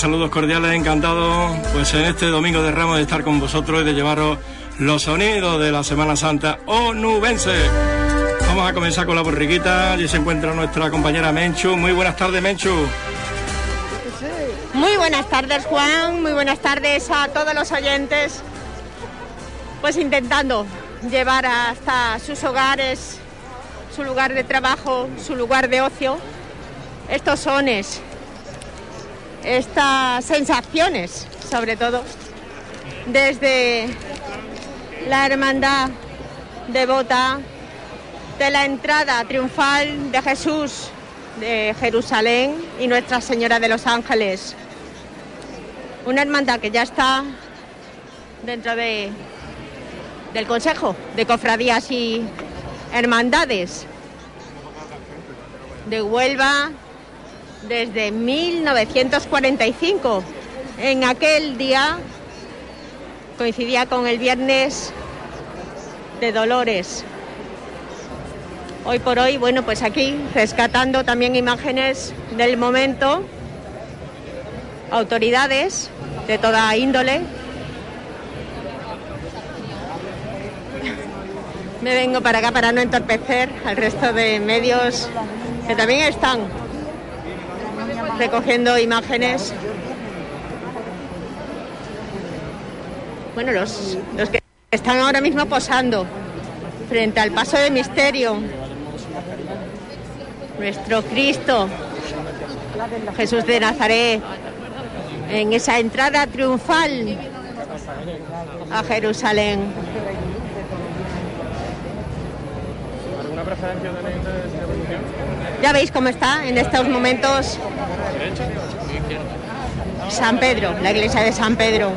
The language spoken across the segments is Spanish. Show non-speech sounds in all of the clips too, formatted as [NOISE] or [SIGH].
Tardes, saludos cordiales, encantado pues en este domingo de Ramos de estar con vosotros y de llevaros los sonidos de la Semana Santa onubense. Vamos a comenzar con la borriquita, allí se encuentra nuestra compañera Menchu. Muy buenas tardes, Menchu. Muy buenas tardes, Juan, muy buenas tardes a todos los oyentes. Pues intentando llevar hasta sus hogares, su lugar de trabajo, su lugar de ocio, estos sones, estas sensaciones, sobre todo, desde la hermandad devota de la entrada triunfal de Jesús de Jerusalén y Nuestra Señora de los Ángeles. Una hermandad que ya está dentro de, del Consejo de Cofradías y Hermandades de Huelva desde 1945. En aquel día coincidía con el viernes de Dolores. Hoy por hoy, bueno, pues aquí rescatando también imágenes del momento, autoridades de toda índole. Me vengo para acá para no entorpecer al resto de medios que también están recogiendo imágenes. Bueno, los, los que están ahora mismo posando frente al paso de misterio. Nuestro Cristo, Jesús de Nazaret, en esa entrada triunfal a Jerusalén. Ya veis cómo está en estos momentos San Pedro, la iglesia de San Pedro.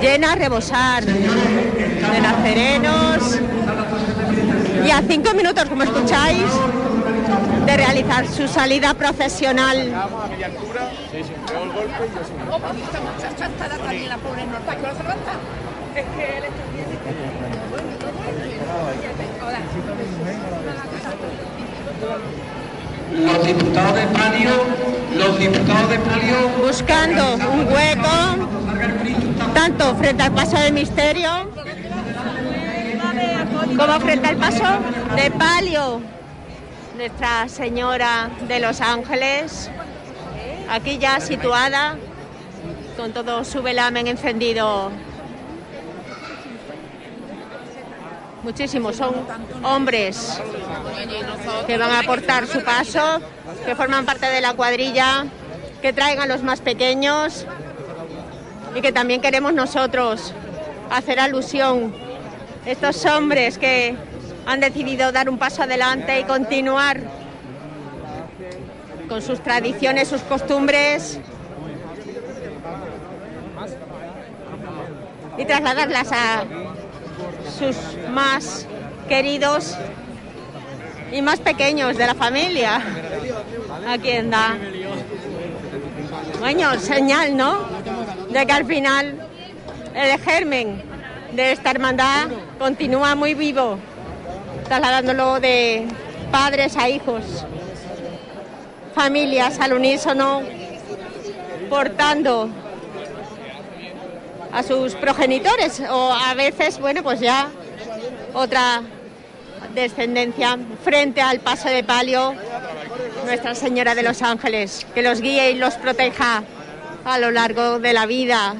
Llena a rebosar de nazarenos y a cinco minutos, como escucháis, de realizar su salida profesional. Los diputados de palio, los diputados de palio. buscando un hueco, tanto frente al paso de misterio como frente al paso de palio. Nuestra Señora de los Ángeles, aquí ya situada, con todo su velamen encendido. Muchísimos son hombres que van a aportar su paso, que forman parte de la cuadrilla, que traigan los más pequeños y que también queremos nosotros hacer alusión. Estos hombres que han decidido dar un paso adelante y continuar con sus tradiciones, sus costumbres y trasladarlas a sus más queridos y más pequeños de la familia. A quien da. Bueno, señal, ¿no? De que al final el germen de esta hermandad continúa muy vivo, trasladándolo de padres a hijos, familias al unísono, portando a sus progenitores o a veces, bueno, pues ya otra descendencia frente al paso de palio Nuestra Señora de los Ángeles, que los guíe y los proteja a lo largo de la vida.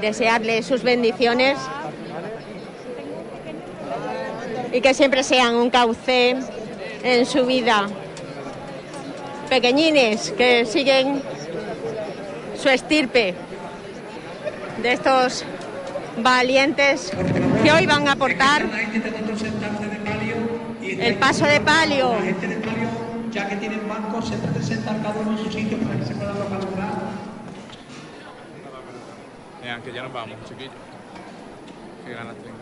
Desearle sus bendiciones y que siempre sean un cauce en su vida. Pequeñines que siguen su estirpe de estos valientes que hoy van a aportar el paso de palio. La gente de palio, ya que tienen bancos, se puede sentar cada uno en su sitio para que se puedan localizar. Vean que ya nos vamos, chiquillos. Qué ganas tengo.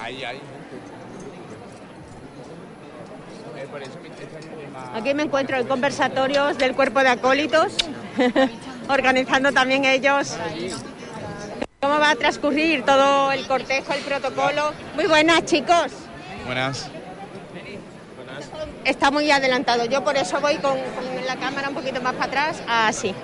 Ahí, ahí. Eh, por eso me- este año me más- Aquí me encuentro en conversatorios del cuerpo de acólitos, [LAUGHS] organizando también ellos cómo va a transcurrir todo el cortejo, el protocolo. Muy buenas, chicos. Buenas. está muy adelantado. Yo por eso voy con, con la cámara un poquito más para atrás, así.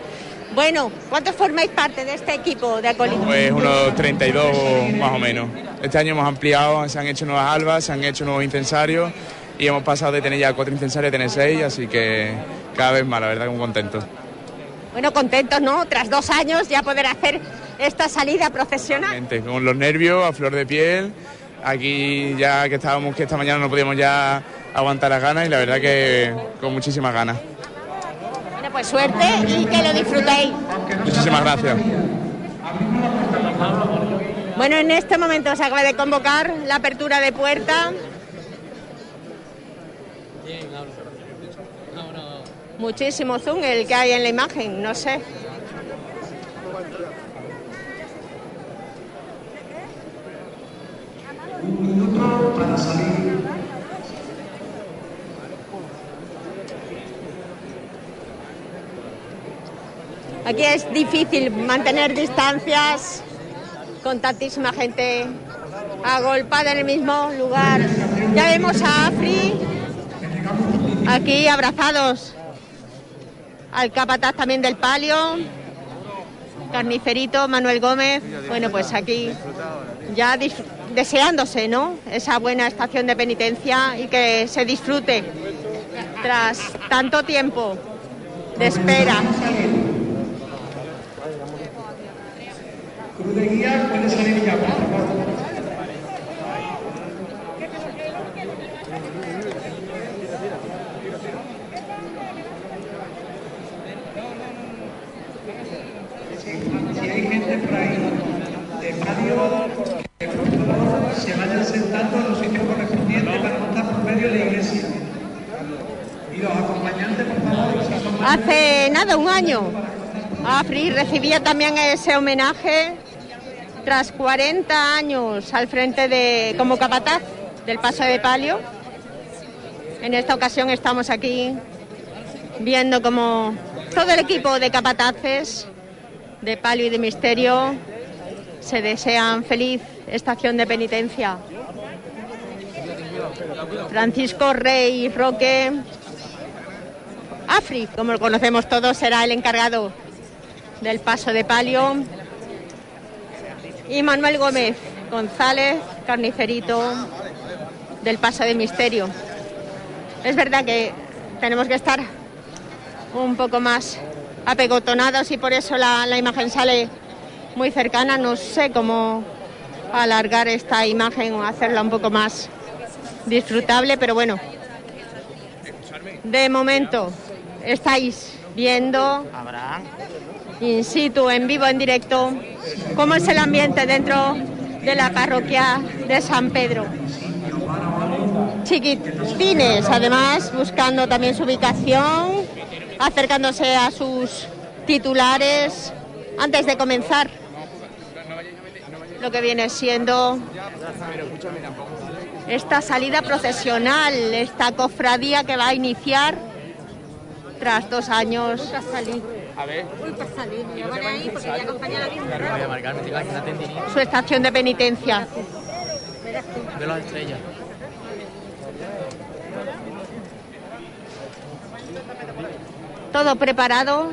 Bueno, ¿cuántos formáis parte de este equipo de acolitos? Pues unos 32 más o menos. Este año hemos ampliado, se han hecho nuevas albas, se han hecho nuevos incensarios y hemos pasado de tener ya cuatro incensarios a tener seis, así que cada vez más, la verdad, muy contentos. Bueno, contentos, ¿no? Tras dos años ya poder hacer esta salida profesional. Gente, Con los nervios a flor de piel, aquí ya que estábamos, que esta mañana no podíamos ya aguantar las ganas y la verdad que con muchísimas ganas. Bueno, pues suerte y que lo disfrutéis. Muchísimas gracias. Bueno, en este momento se acaba de convocar la apertura de puerta. Muchísimo zoom el que hay en la imagen, no sé. Un minuto para salir. Aquí es difícil mantener distancias con tantísima gente agolpada en el mismo lugar. Ya vemos a Afri aquí abrazados al capataz también del palio, carnicerito Manuel Gómez. Bueno, pues aquí ya deseándose, ¿no? Esa buena estación de penitencia y que se disfrute tras tanto tiempo de espera. De palio, que por se vayan sentando en los sitios correspondientes para no estar por medio de la iglesia. Y los acompañantes, por favor, son más Hace nada, un año, Afri recibía también ese homenaje tras 40 años al frente de como capataz del Paso de Palio. En esta ocasión estamos aquí viendo como todo el equipo de capataces de Palio y de Misterio se desean feliz estación de penitencia. Francisco Rey Roque Afri, como lo conocemos todos, será el encargado del paso de palio. Y Manuel Gómez González, carnicerito del paso de misterio. Es verdad que tenemos que estar un poco más apegotonados y por eso la, imagen sale muy cercana. No sé cómo alargar esta imagen o hacerla un poco más disfrutable, pero bueno, de momento estáis viendo in situ, en vivo, en directo, cómo es el ambiente dentro de la parroquia de San Pedro. Chiquitines, además, buscando también su ubicación, acercándose a sus titulares antes de comenzar. Lo que viene siendo esta salida procesional, esta cofradía que va a iniciar tras dos años. A ver. su estación de penitencia. de las estrellas. Todo preparado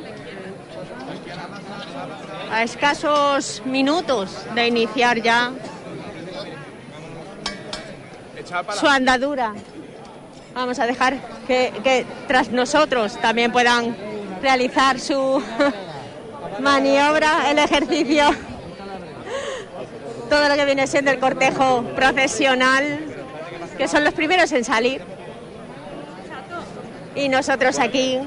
a escasos minutos de iniciar ya su andadura. Vamos a dejar que, que tras nosotros también puedan realizar su [LAUGHS] maniobra, el ejercicio, todo lo que viene siendo el cortejo profesional, que son los primeros en salir. Y nosotros aquí,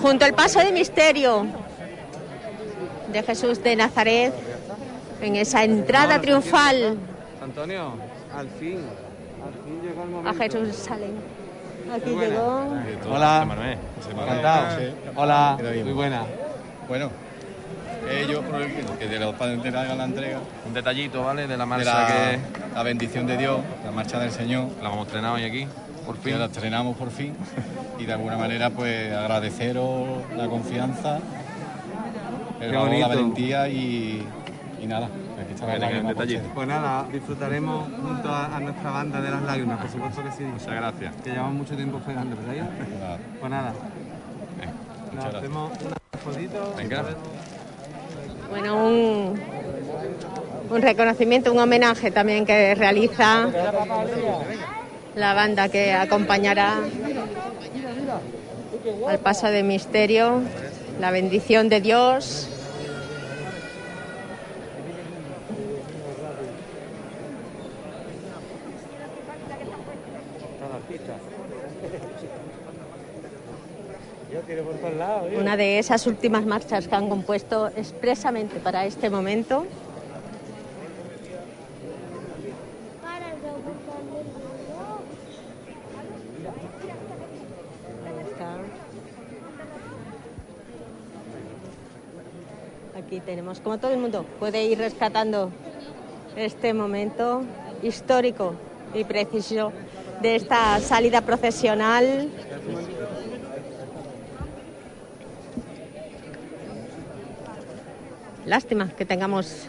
junto al paso de misterio de Jesús de Nazaret, en esa entrada triunfal Antonio, al fin, al fin llegó el momento. a Jerusalén. Aquí llegó. Hola, encantado. Hola, muy buena. Bueno, ellos por el que de los padres te hagan la entrega Un detallito, ¿vale? De la de marcha la, que la bendición de Dios, la marcha del Señor, la hemos estrenado hoy aquí, por fin. la estrenamos por fin y de alguna manera pues agradeceros la confianza, el valor, la valentía y, y nada, Aquí está. Pues nada, disfrutaremos junto a, a nuestra banda de las lágrimas, por supuesto que sí. Muchas gracias. Que llevamos mucho tiempo esperando, ¿verdad? Nada. Pues nada, Eh, nos Muchas gracias. hacemos una fotito. Venga. Bueno, un, un reconocimiento, un homenaje también que realiza la banda que acompañará al paso de misterio, la bendición de Dios. Una de esas últimas marchas que han compuesto expresamente para este momento. Aquí tenemos, como todo el mundo puede ir rescatando este momento histórico y preciso de esta salida procesional. Lástima que tengamos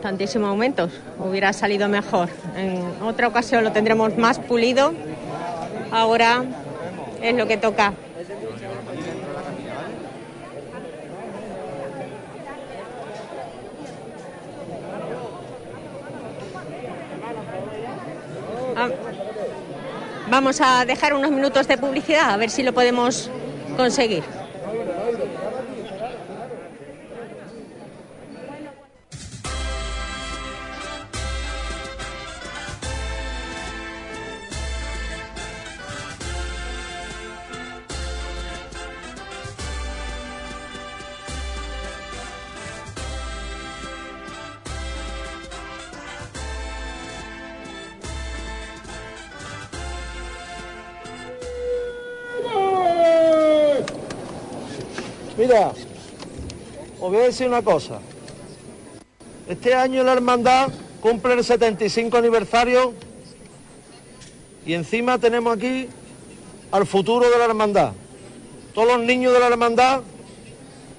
tantísimos aumentos. Hubiera salido mejor. En otra ocasión lo tendremos más pulido. Ahora es lo que toca. Ah, Vamos a dejar unos minutos de publicidad a ver si lo podemos conseguir. Mira, os voy a decir una cosa. Este año la hermandad cumple el 75 aniversario y encima tenemos aquí al futuro de la hermandad. Todos los niños de la hermandad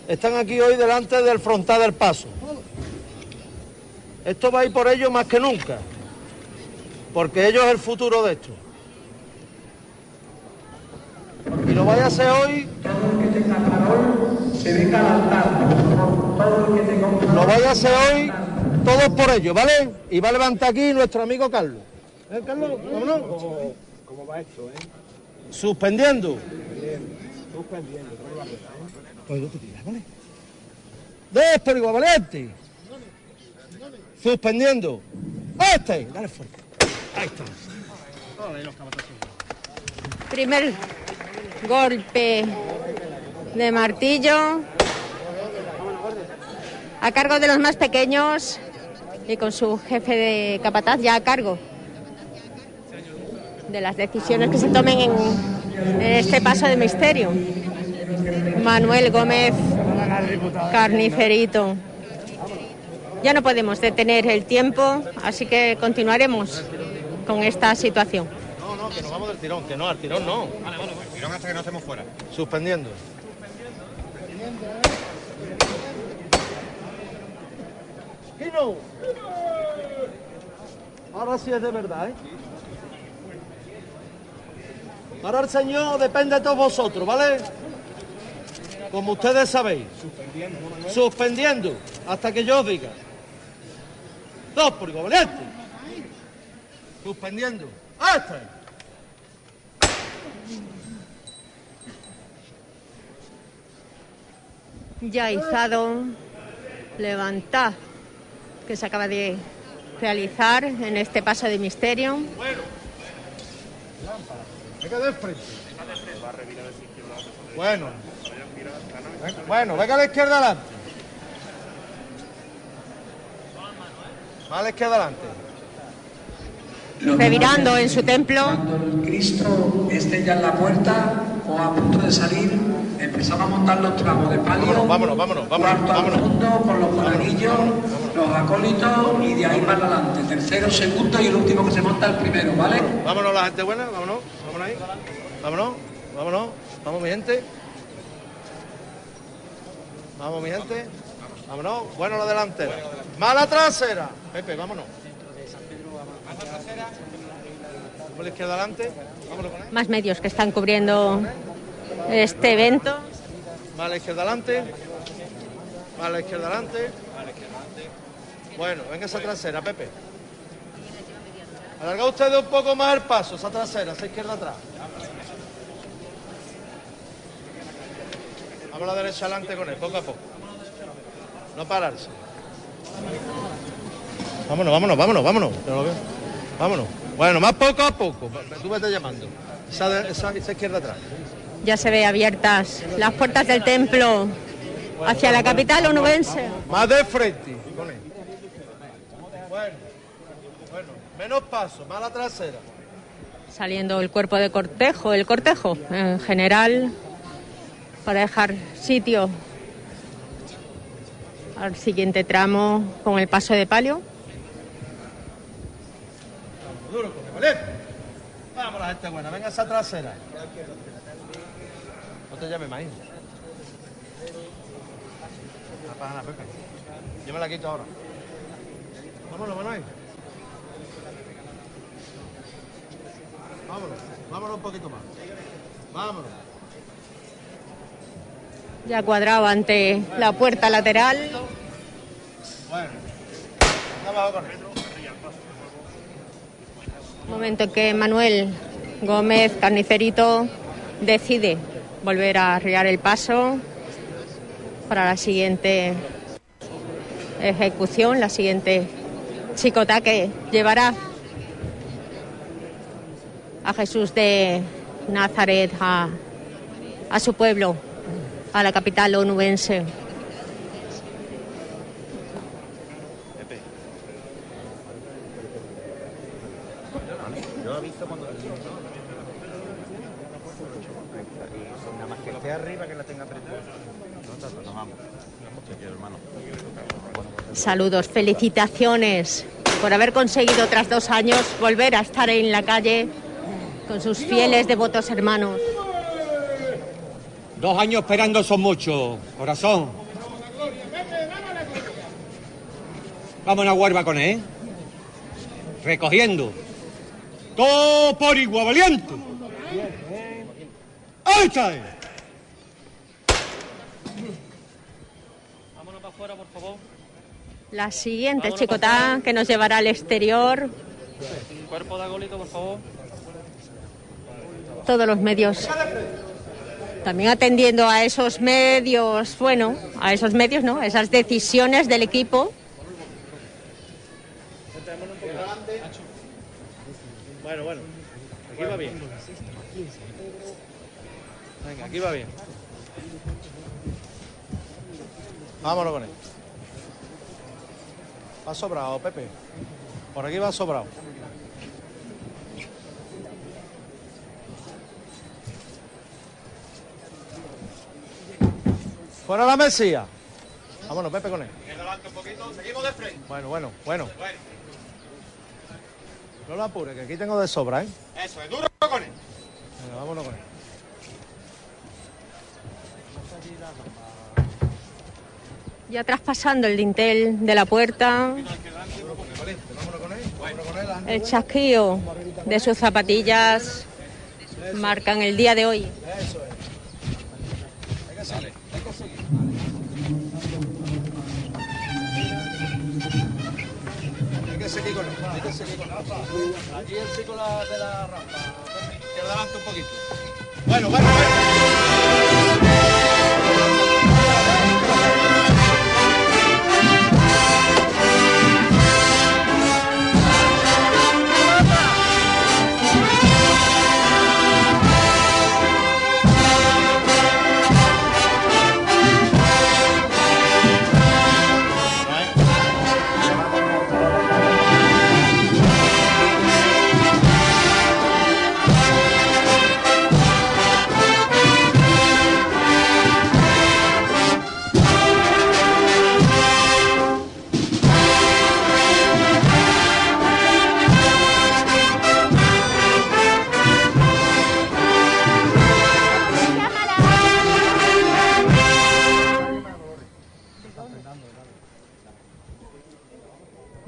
están aquí hoy delante del frontal del paso. Esto va a ir por ellos más que nunca, porque ellos es el futuro de esto. Y lo vaya a hacer hoy que venga al altar. Todo el que tenga Lo vaya a hacer hoy todos por ello, ¿vale? Y va a levantar aquí nuestro amigo Carlos. ¿Eh, Carlos? Vámonos. ¿Cómo va esto, eh? Suspendiendo. Pues no te tiras, ¿vale? Despego, valiente. Suspendiendo. Este. Dale fuerte. Ahí está. Primer golpe de martillo a cargo de los más pequeños y con su jefe de capataz ya a cargo de las decisiones que se tomen en, en este paso de misterio. Manuel Gómez Carnicerito. Ya no podemos detener el tiempo, así que continuaremos con esta situación. No, no, que nos vamos del tirón, que no, al tirón no. Vale, vale, pues tirón hasta que no estemos fuera. Suspendiendo. Kino. Ahora sí es de verdad, ¿eh? Ahora el Señor depende de todos vosotros, ¿vale? Como ustedes sabéis. Suspendiendo hasta que yo os diga. Dos por valiente. Suspendiendo. ¡Hasta! Ya izado, levantad, que se acaba de realizar en este paso de misterio. Venga de frente. Bueno. Bueno, venga a la izquierda adelante. Va a la izquierda adelante. Revirando en su templo. Cuando el Cristo esté ya en la puerta o a punto de salir, empezamos a montar los tramos de palio. Vámonos, vámonos, vámonos, vámonos, cuarto al vámonos. fondo con los monaguillos, los acólitos y de ahí para adelante. Tercero, segundo y el último que se monta el primero, ¿vale? Vámonos la gente buena, vámonos, vámonos ahí. Vámonos, vámonos, vamos mi gente. Vamos mi gente. Vámonos, bueno la delantera. Mala trasera. Pepe, vámonos. Por la izquierda adelante. Vámonos con él. Más medios que están cubriendo este evento. Mala izquierda adelante. Mala izquierda adelante. Bueno, venga esa trasera, Pepe. Alarga ustedes un poco más el paso, esa trasera, esa izquierda atrás. Vamos a la derecha adelante con él, poco a poco. No pararse. Vámonos, vámonos, vámonos, vámonos. Vámonos. Bueno, más poco a poco. Tú vete llamando. Esa, de- esa- esa izquierda atrás. Ya se ve abiertas las puertas del templo hacia la capital onubense. Más de frente. Bueno, bueno, menos paso, más la trasera. Saliendo el cuerpo de cortejo, el cortejo en general, para dejar sitio al siguiente tramo con el paso de palio. Duro, coge, ¿vale? Vamos, la gente buena, venga esa trasera. No te llames. No pasa nada, Pepe. Yo me la quito ahora. Vámonos, Manuel. Vámonos, vámonos un poquito más. Vámonos. Ya cuadrado ante la puerta lateral. Bueno. Abajo con él. Momento en que Manuel Gómez Carnicerito decide volver a arriar el paso para la siguiente ejecución, la siguiente chicota que llevará a Jesús de Nazaret a, a su pueblo, a la capital onubense. Yo he visto cuando Nada más que esté arriba que la tenga apretada. Nos vamos. Te quiero, hermano. Saludos, felicitaciones por haber conseguido tras dos años volver a estar en la calle con sus fieles devotos hermanos. Dos años esperando son muchos, corazón. Vamos a Huerva con él. Recogiendo. Todo por igual, valiente. Ahí está. él. Vámonos para afuera, por favor. La siguiente chicotá que nos llevará al exterior, Cuerpo de agolito, por favor. todos los medios. También atendiendo a esos medios, bueno, a esos medios, ¿no? Esas decisiones del equipo. Bueno, bueno. Aquí va bien. Venga, aquí va bien. Vámonos con él. Va sobrado, Pepe. Por aquí va sobrado. Fuera la mesía. Vámonos, Pepe, con él. Seguimos de frente. Bueno, bueno, bueno. No lo apures, que aquí tengo de sobra, ¿eh? Eso, es duro con él. Venga, vámonos con él. Ya traspasando el dintel de la puerta, el chasquido de sus zapatillas marcan el día de hoy. Eso es. Aquí el la- de la rampa. Que adelante un poquito. Bueno, bueno, bueno.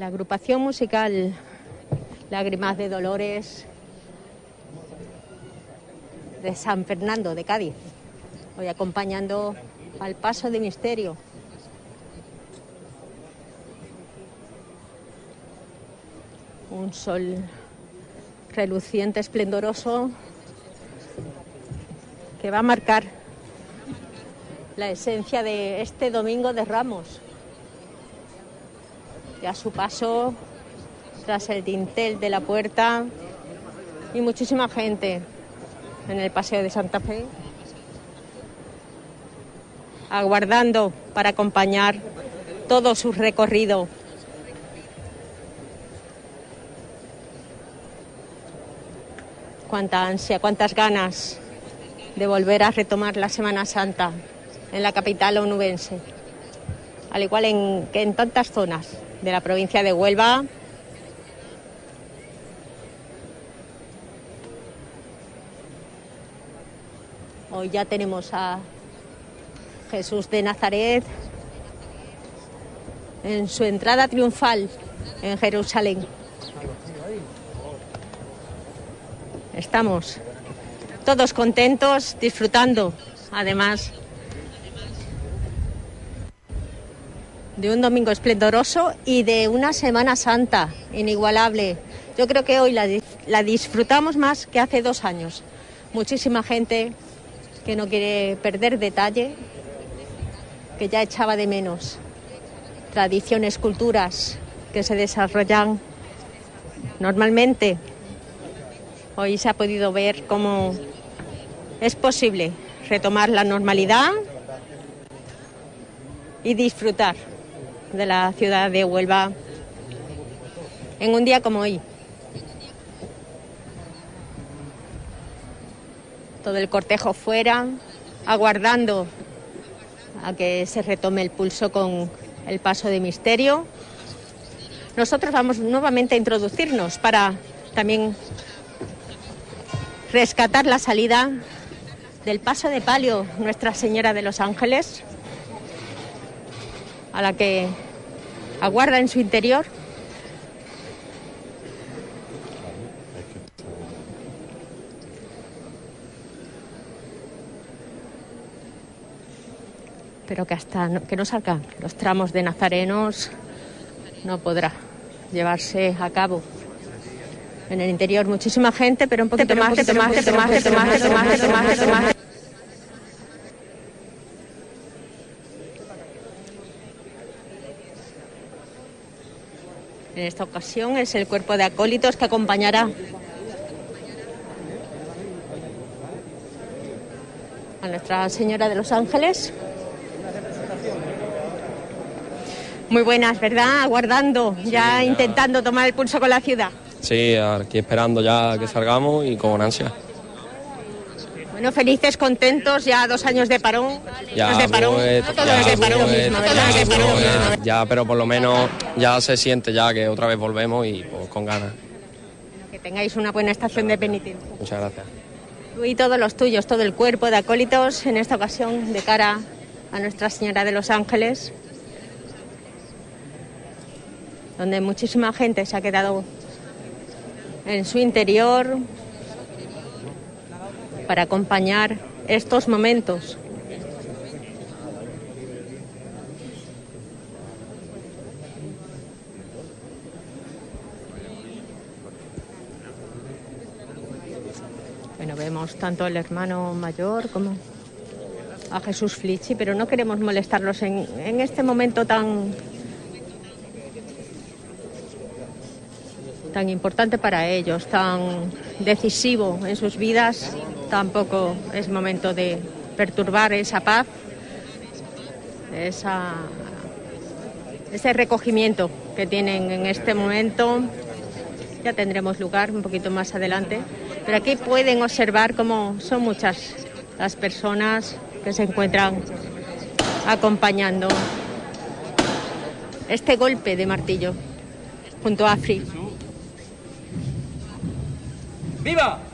Agrupación musical Lágrimas de Dolores de San Fernando de Cádiz. Hoy acompañando al paso de misterio. Un sol reluciente, esplendoroso, que va a marcar la esencia de este domingo de Ramos. Y a su paso, tras el dintel de la puerta, y muchísima gente en el Paseo de Santa Fe, aguardando para acompañar todo su recorrido. Cuánta ansia, cuántas ganas de volver a retomar la Semana Santa en la capital onubense, al igual que en tantas zonas de la provincia de Huelva. Hoy ya tenemos a Jesús de Nazaret en su entrada triunfal en Jerusalén. Estamos todos contentos, disfrutando, además, de un domingo esplendoroso y de una Semana Santa inigualable. Yo creo que hoy la, disfrutamos más que hace dos años. Muchísima gente que no quiere perder detalle, que ya echaba de menos tradiciones, culturas que se desarrollan normalmente. Hoy se ha podido ver cómo es posible retomar la normalidad y disfrutar de la ciudad de Huelva en un día como hoy. Todo el cortejo fuera, aguardando a que se retome el pulso con el paso de misterio. Nosotros vamos nuevamente a introducirnos para también rescatar la salida del paso de palio Nuestra Señora de los Ángeles, a la que aguarda en su interior pero que hasta que no salgan los tramos de nazarenos no podrá llevarse a cabo. En el interior muchísima gente, pero un poquito más, más, más, más, más, más, más, más. En esta ocasión es el cuerpo de acólitos que acompañará a Nuestra Señora de los Ángeles. Muy buenas, ¿verdad? Aguardando, ya intentando tomar el pulso con la ciudad. Sí, aquí esperando ya que salgamos y con ansia. Bueno, felices, contentos, ya dos años de parón. Ya, de parón, pues, no todos ya, de parón pues. Los de parón mismo. Ya, pero por lo menos ya se siente ya que otra vez volvemos y pues, con ganas. Que tengáis una buena estación de penitencia. Muchas gracias. Tú y todos los tuyos, todo el cuerpo de acólitos, en esta ocasión de cara a Nuestra Señora de los Ángeles, donde muchísima gente se ha quedado en su interior para acompañar estos momentos. Bueno, vemos tanto al hermano mayor como a Jesús Flichi, pero no queremos molestarlos en, en este momento tan tan importante para ellos, tan decisivo en sus vidas, tampoco es momento de perturbar esa paz, esa, ese recogimiento que tienen en este momento. Ya tendremos lugar un poquito más adelante, pero aquí pueden observar cómo son muchas las personas que se encuentran acompañando este golpe de martillo junto a Afri. ¡Viva!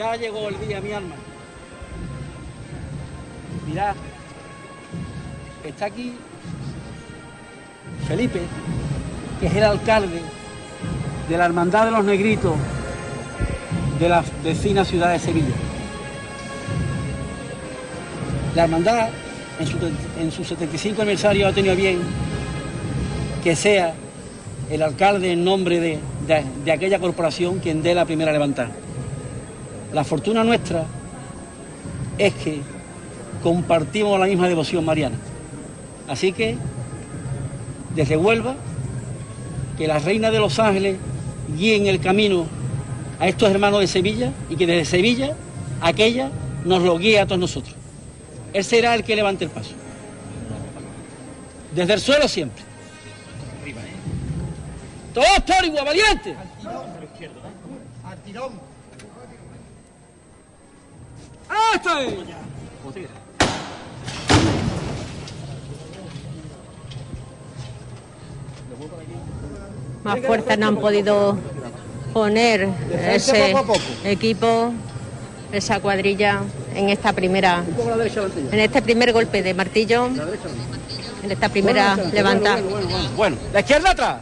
Ya llegó el día, mi alma. Mirad, está aquí Felipe, que es el alcalde de la Hermandad de los Negritos de la vecina ciudad de Sevilla. La hermandad en su, en su 75 aniversario ha tenido bien que sea el alcalde en nombre de, de- de aquella corporación quien dé la primera levantada. La fortuna nuestra es que compartimos la misma devoción mariana. Así que, desde Huelva, que la Reina de los Ángeles guíe en el camino a estos hermanos de Sevilla y que desde Sevilla, aquella, nos lo guíe a todos nosotros. Él será el que levante el paso. Desde el suelo siempre. Todos por igual, valiente. ¡Hasta ahí! Más fuerza no han podido poner ese equipo, esa cuadrilla en esta primera, en este primer golpe de martillo, en esta primera levantada. Bueno, bueno, bueno, bueno. la izquierda atrás.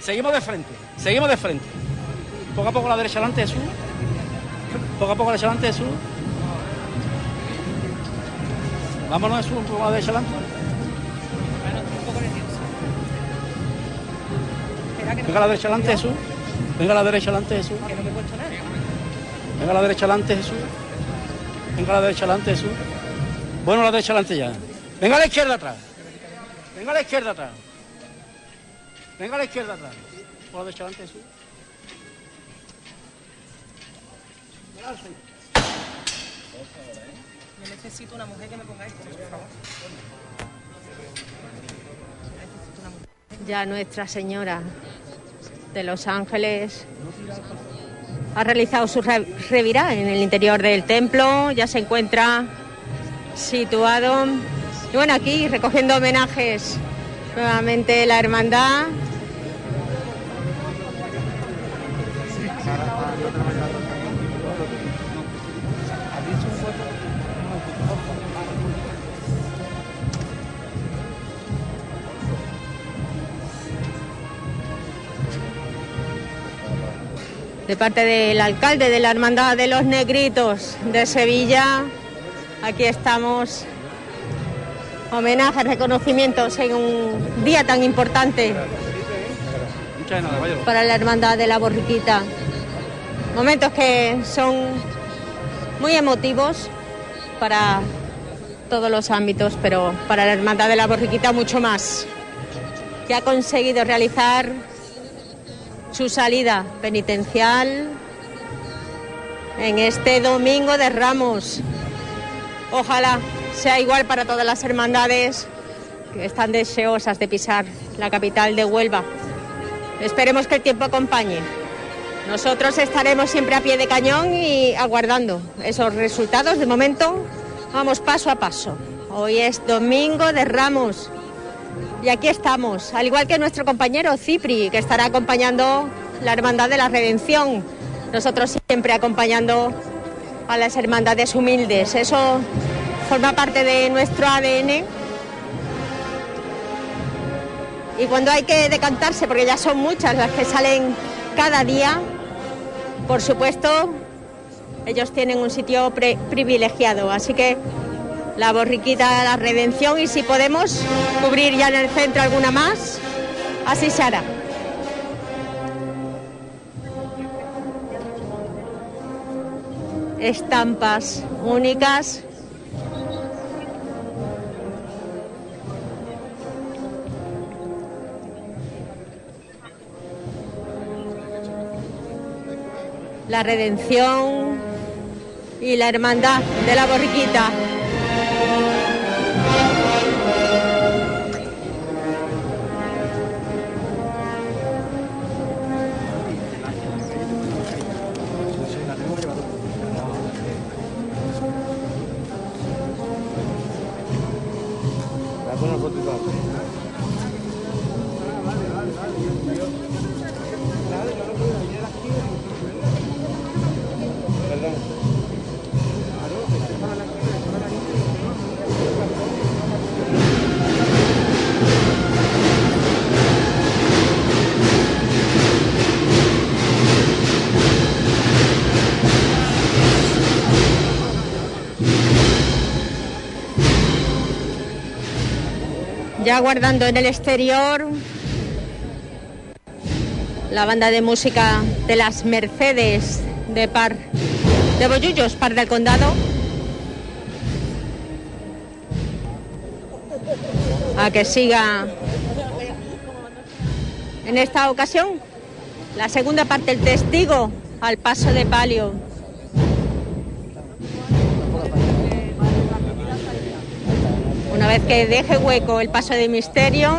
Seguimos de frente, seguimos de frente. Poco a poco la derecha adelante, Jesús. Poco a poco la derecha adelante, Jesús. Vámonos, Jesús, un poco a la derecha adelante. Venga a la derecha adelante, Jesús. Venga a la derecha adelante, Jesús. Venga a la derecha adelante, Jesús. Venga a la derecha adelante, Jesús. Bueno, a la derecha adelante ya. Venga a la izquierda atrás. Venga a la izquierda atrás. Venga a la izquierda atrás. Por la derecha adelante, Jesús. Ya Nuestra Señora de los Ángeles ha realizado su re- revirá en el interior del templo, ya se encuentra situado. Y bueno, aquí recogiendo homenajes nuevamente la hermandad. De parte del alcalde de la Hermandad de los Negritos de Sevilla. Aquí estamos. Homenajes, reconocimientos en un día tan importante para la Hermandad de la Borriquita. Momentos que son muy emotivos para todos los ámbitos, pero para la Hermandad de la Borriquita mucho más, que ha conseguido realizar su salida penitencial en este domingo de Ramos. Ojalá sea igual para todas las hermandades que están deseosas de pisar la capital de Huelva. Esperemos que el tiempo acompañe. Nosotros estaremos siempre a pie de cañón y aguardando esos resultados. De momento, vamos paso a paso. Hoy es domingo de Ramos. Y aquí estamos, al igual que nuestro compañero Cipri, que estará acompañando la Hermandad de la Redención. Nosotros siempre acompañando a las hermandades humildes. Eso forma parte de nuestro ADN. Y cuando hay que decantarse, porque ya son muchas las que salen cada día, por supuesto, ellos tienen un sitio privilegiado. Así que la borriquita, la redención y si podemos cubrir ya en el centro alguna más, así se hará. Estampas únicas. La redención y la hermandad de la borriquita. Ya guardando en el exterior la banda de música de las Mercedes de Par de Bollullos, Par del Condado. A que siga en esta ocasión la segunda parte, el testigo al paso de palio. Que deje hueco el paso de misterio,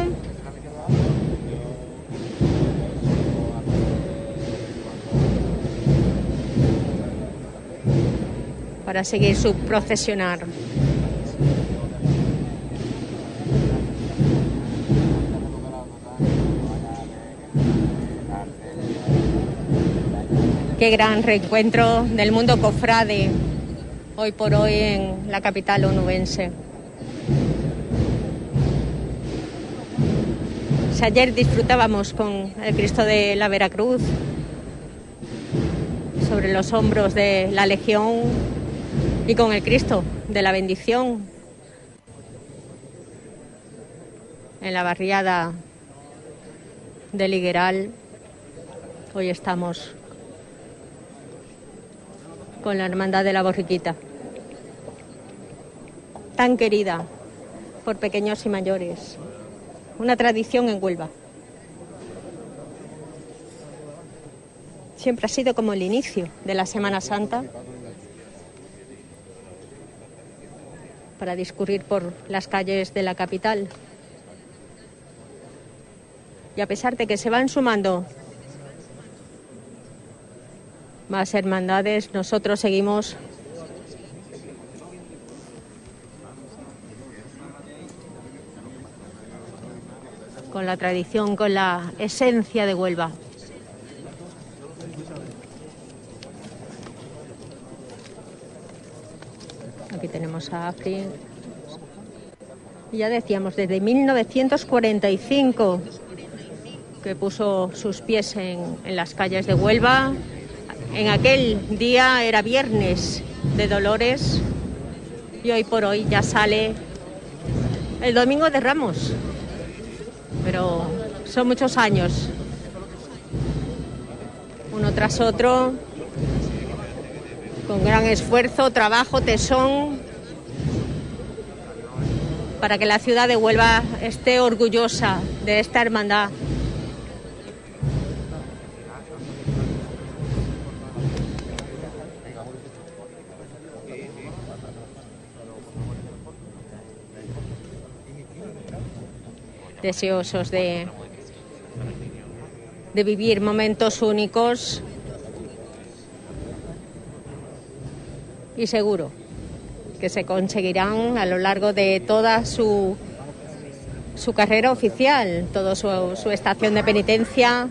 para seguir su procesionar. Qué gran reencuentro del mundo cofrade hoy por hoy en la capital onubense. Si ayer disfrutábamos con el Cristo de la Veracruz, sobre los hombros de la Legión y con el Cristo de la bendición en la barriada de Ligueral. Hoy estamos con la Hermandad de la Borriquita, tan querida por pequeños y mayores, una tradición en Huelva. Siempre ha sido como el inicio de la Semana Santa para discurrir por las calles de la capital. Y a pesar de que se van sumando más hermandades, nosotros seguimos con la tradición, con la esencia de Huelva. Aquí tenemos a Afri. Y ya decíamos, desde 1945 que puso sus pies en, en las calles de Huelva, en aquel día era viernes de Dolores y hoy por hoy ya sale el domingo de Ramos. Pero son muchos años, uno tras otro, con gran esfuerzo, trabajo, tesón, para que la ciudad de Huelva esté orgullosa de esta hermandad deseosos de, de vivir momentos únicos y seguro que se conseguirán a lo largo de toda su, su carrera oficial, toda su, su estación de penitencia.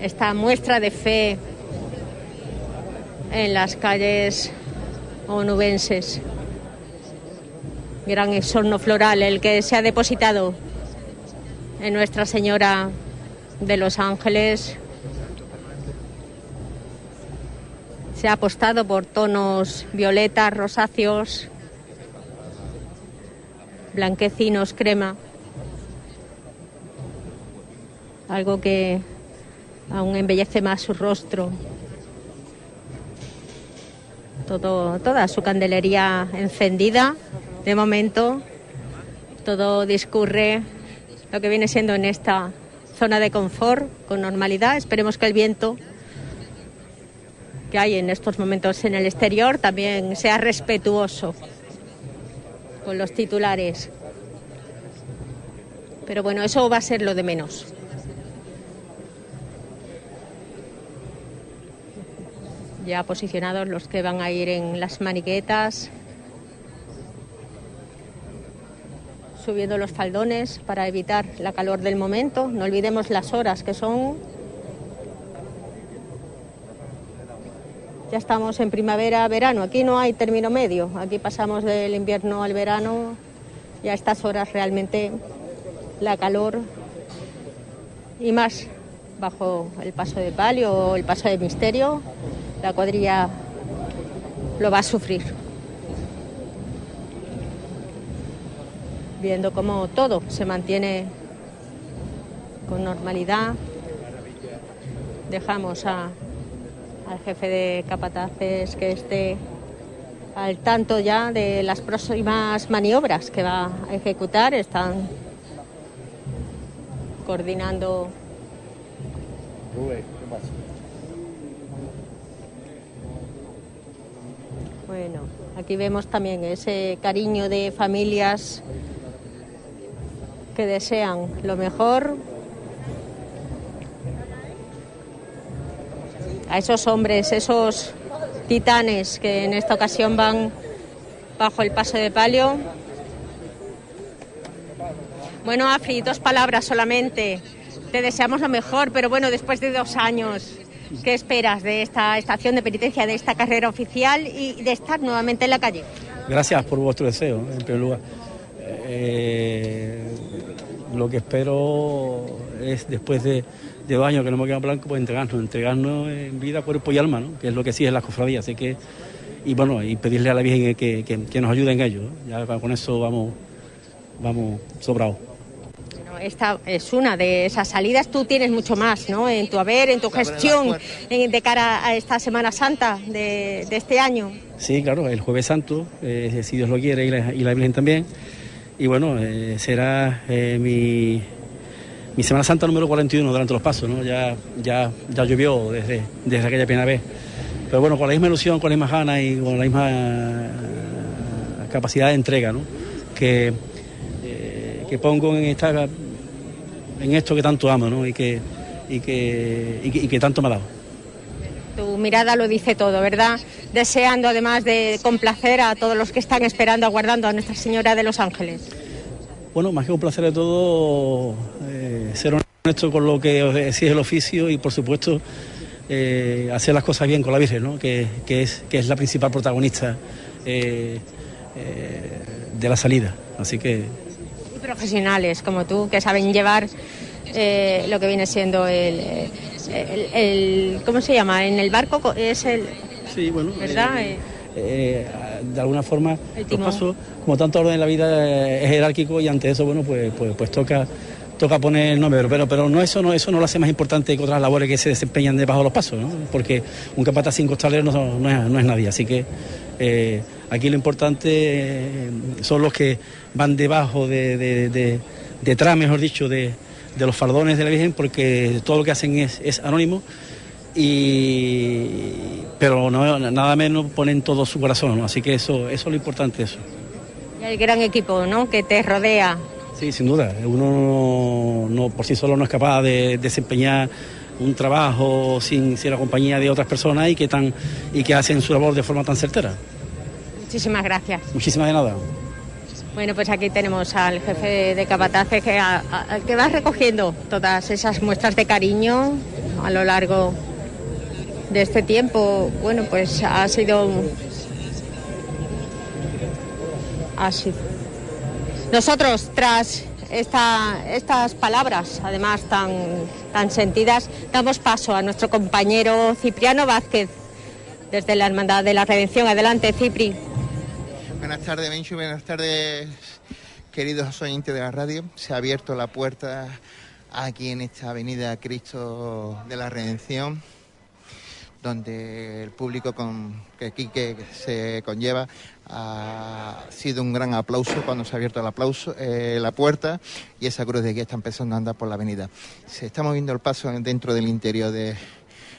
Esta muestra de fe en las calles onubenses gran exorno floral el que se ha depositado en Nuestra Señora de los Ángeles. Se ha apostado por tonos violetas, rosáceos, blanquecinos, crema. Algo que aún embellece más su rostro. Todo, toda su candelería encendida. De momento todo discurre lo que viene siendo en esta zona de confort con normalidad. Esperemos que el viento que hay en estos momentos en el exterior también sea respetuoso con los titulares. Pero bueno, eso va a ser lo de menos. Ya posicionados los que van a ir en las maniquetas, subiendo los faldones para evitar la calor del momento. No olvidemos las horas que son. Ya estamos en primavera, verano. Aquí no hay término medio. Aquí pasamos del invierno al verano. Y a estas horas realmente la calor y más bajo el paso de palio o el paso de misterio, la cuadrilla lo va a sufrir. Viendo cómo todo se mantiene con normalidad. Dejamos a, al jefe de capataces que esté al tanto ya de las próximas maniobras que va a ejecutar. Están coordinando Bueno, aquí vemos también ese cariño de familias que desean lo mejor a esos hombres, esos titanes que en esta ocasión van bajo el paso de palio. Bueno, Afri, dos palabras solamente. Te deseamos lo mejor, pero bueno, después de dos años, ¿qué esperas de esta estación de penitencia, de esta carrera oficial y de estar nuevamente en la calle? Gracias por vuestro deseo, en primer lugar. Eh, lo que espero es, después de, de dos años que no hemos quedado blanco, pues entregarnos, entregarnos en vida, cuerpo y alma, ¿no? que es lo que sí es la cofradía. Así que, y bueno, y pedirle a la Virgen que, que- que nos ayude en ello. ¿no? Ya con eso vamos, vamos sobrados. Bueno, esta es una de esas salidas. Tú tienes mucho más, ¿no? En tu haber, en tu gestión, en- de cara a esta Semana Santa de, de este año. Sí, claro, el Jueves Santo, eh, si Dios lo quiere, y la, y la Virgen también. Y bueno, eh, será eh, mi, mi Semana Santa número 41 durante los pasos, ¿no? Ya, ya, ya llovió desde, desde aquella primera vez. Pero bueno, con la misma ilusión, con la misma ganas y con la misma eh, capacidad de entrega, ¿no? Que, que pongo en esta en esto que tanto amo, ¿no? Y que, y que, y que, y que tanto me ha dado. Tu mirada lo dice todo, ¿verdad? Deseando además de complacer a todos los que están esperando, aguardando a Nuestra Señora de los Ángeles. Bueno, más que un placer de todo, eh, ser honesto con lo que exige el oficio y, por supuesto, eh, hacer las cosas bien con la Virgen, ¿no? que, que es, que es la principal protagonista eh, eh, de la salida. Así que Y profesionales como tú, que saben llevar eh, lo que viene siendo el, el- el- ¿Cómo se llama? En el barco co- es el... Sí, bueno. ¿Verdad? Eh, eh, de alguna forma los pasos, como tanto orden en la vida, eh, es jerárquico y ante eso, bueno, pues, pues, pues toca toca poner el nombre, pero, pero no eso no eso no lo hace más importante que otras labores que se desempeñan debajo de los pasos, ¿no? porque un capataz sin costalero no, no es, no es nadie, así que eh, aquí lo importante eh, son los que van debajo de, de- de- detrás, mejor dicho, de, de los fardones de la Virgen, porque todo lo que hacen es, es anónimo y pero no, nada menos ponen todo su corazón, ¿no? así que eso, eso es lo importante eso. y el gran equipo, ¿no? Que te rodea. Sí, sin duda. Uno no, no- por sí solo no es capaz de desempeñar un trabajo sin, sin la compañía de otras personas y que tan y que hacen su labor de forma tan certera. Muchísimas gracias. Muchísimas de nada. Bueno, pues aquí tenemos al jefe de capataces que, va recogiendo todas esas muestras de cariño a lo largo de este tiempo. Bueno, pues ha sido así. Nosotros, tras esta- estas palabras, además tan, tan sentidas, damos paso a nuestro compañero Cipriano Vázquez, desde la Hermandad de la Redención. Adelante, Cipri. Buenas tardes, Benchu. Buenas tardes, queridos oyentes de la radio. Se ha abierto la puerta aquí en esta avenida Cristo de la Redención, donde el público que aquí que se conlleva ha sido un gran aplauso cuando se ha abierto el aplauso, eh, la puerta y esa cruz de guía está empezando a andar por la avenida. Se está moviendo el paso dentro del interior de,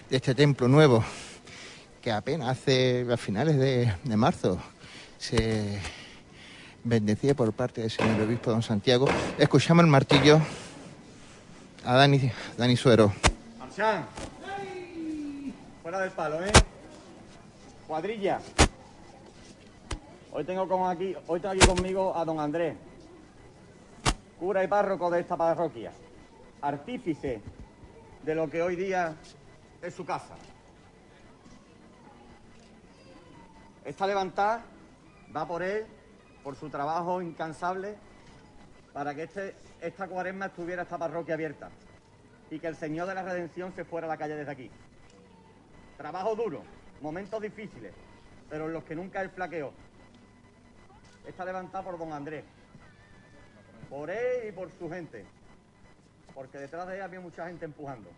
este templo nuevo que apenas hace a finales de marzo se bendecía por parte del señor obispo don Santiago. Escuchamos el martillo a Dani, Dani Suero. Marchán. Fuera del palo, ¿eh? Cuadrilla. Hoy tengo con aquí, hoy tengo aquí conmigo a don Andrés, cura y párroco de esta parroquia, artífice de lo que hoy día es su casa. Esta levantada va por él, por su trabajo incansable, para que este, esta cuaresma estuviera esta parroquia abierta y que el Señor de la Redención se fuera a la calle desde aquí. Trabajo duro, momentos difíciles, pero en los que nunca él flaqueó. Está levantada por don Andrés. por él y por su gente. Porque detrás de él había mucha gente empujando.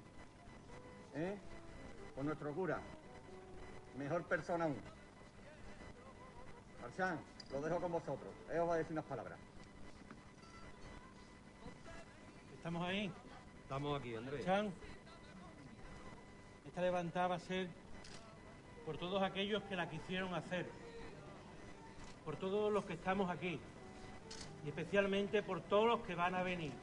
¿Eh? Con nuestro cura. Mejor persona aún. Marchán, lo dejo con vosotros. Él os va a decir unas palabras. ¿Estamos ahí? Estamos aquí, Andrés. Chan, esta levantada va a ser por todos aquellos que la quisieron hacer, por todos los que estamos aquí y especialmente por todos los que van a venir.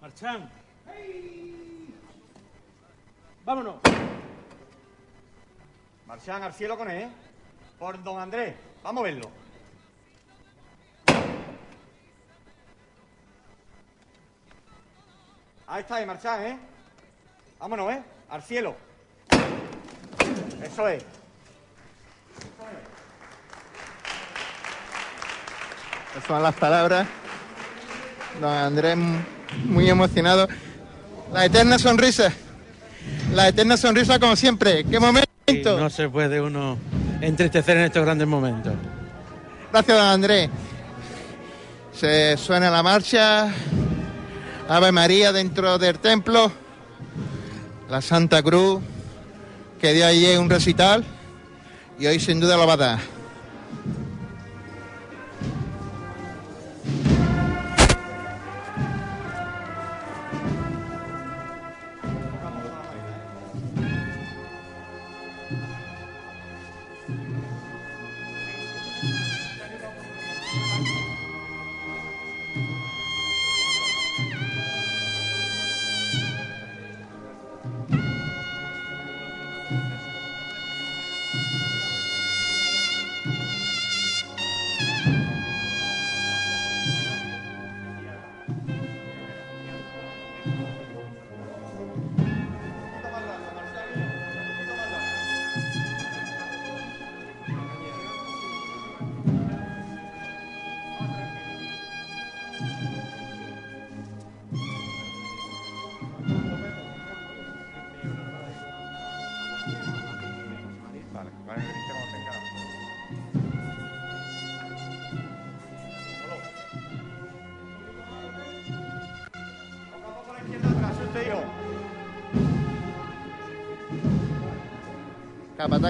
Marchán. Vámonos. Marchán al cielo con él, ¿eh? Por don Andrés. Vamos a verlo. Ahí está, ahí, Marchán, ¿eh? Vámonos, ¿eh? Al cielo. Eso es. Esas son las palabras. Don Andrés muy emocionado. La eterna sonrisa. La eterna sonrisa como siempre. ¡Qué momento! Y no se puede uno entristecer en estos grandes momentos. Gracias, don Andrés. Se suena la marcha. Ave María dentro del templo. La Santa Cruz, que dio ayer un recital. Y hoy sin duda lo va a dar.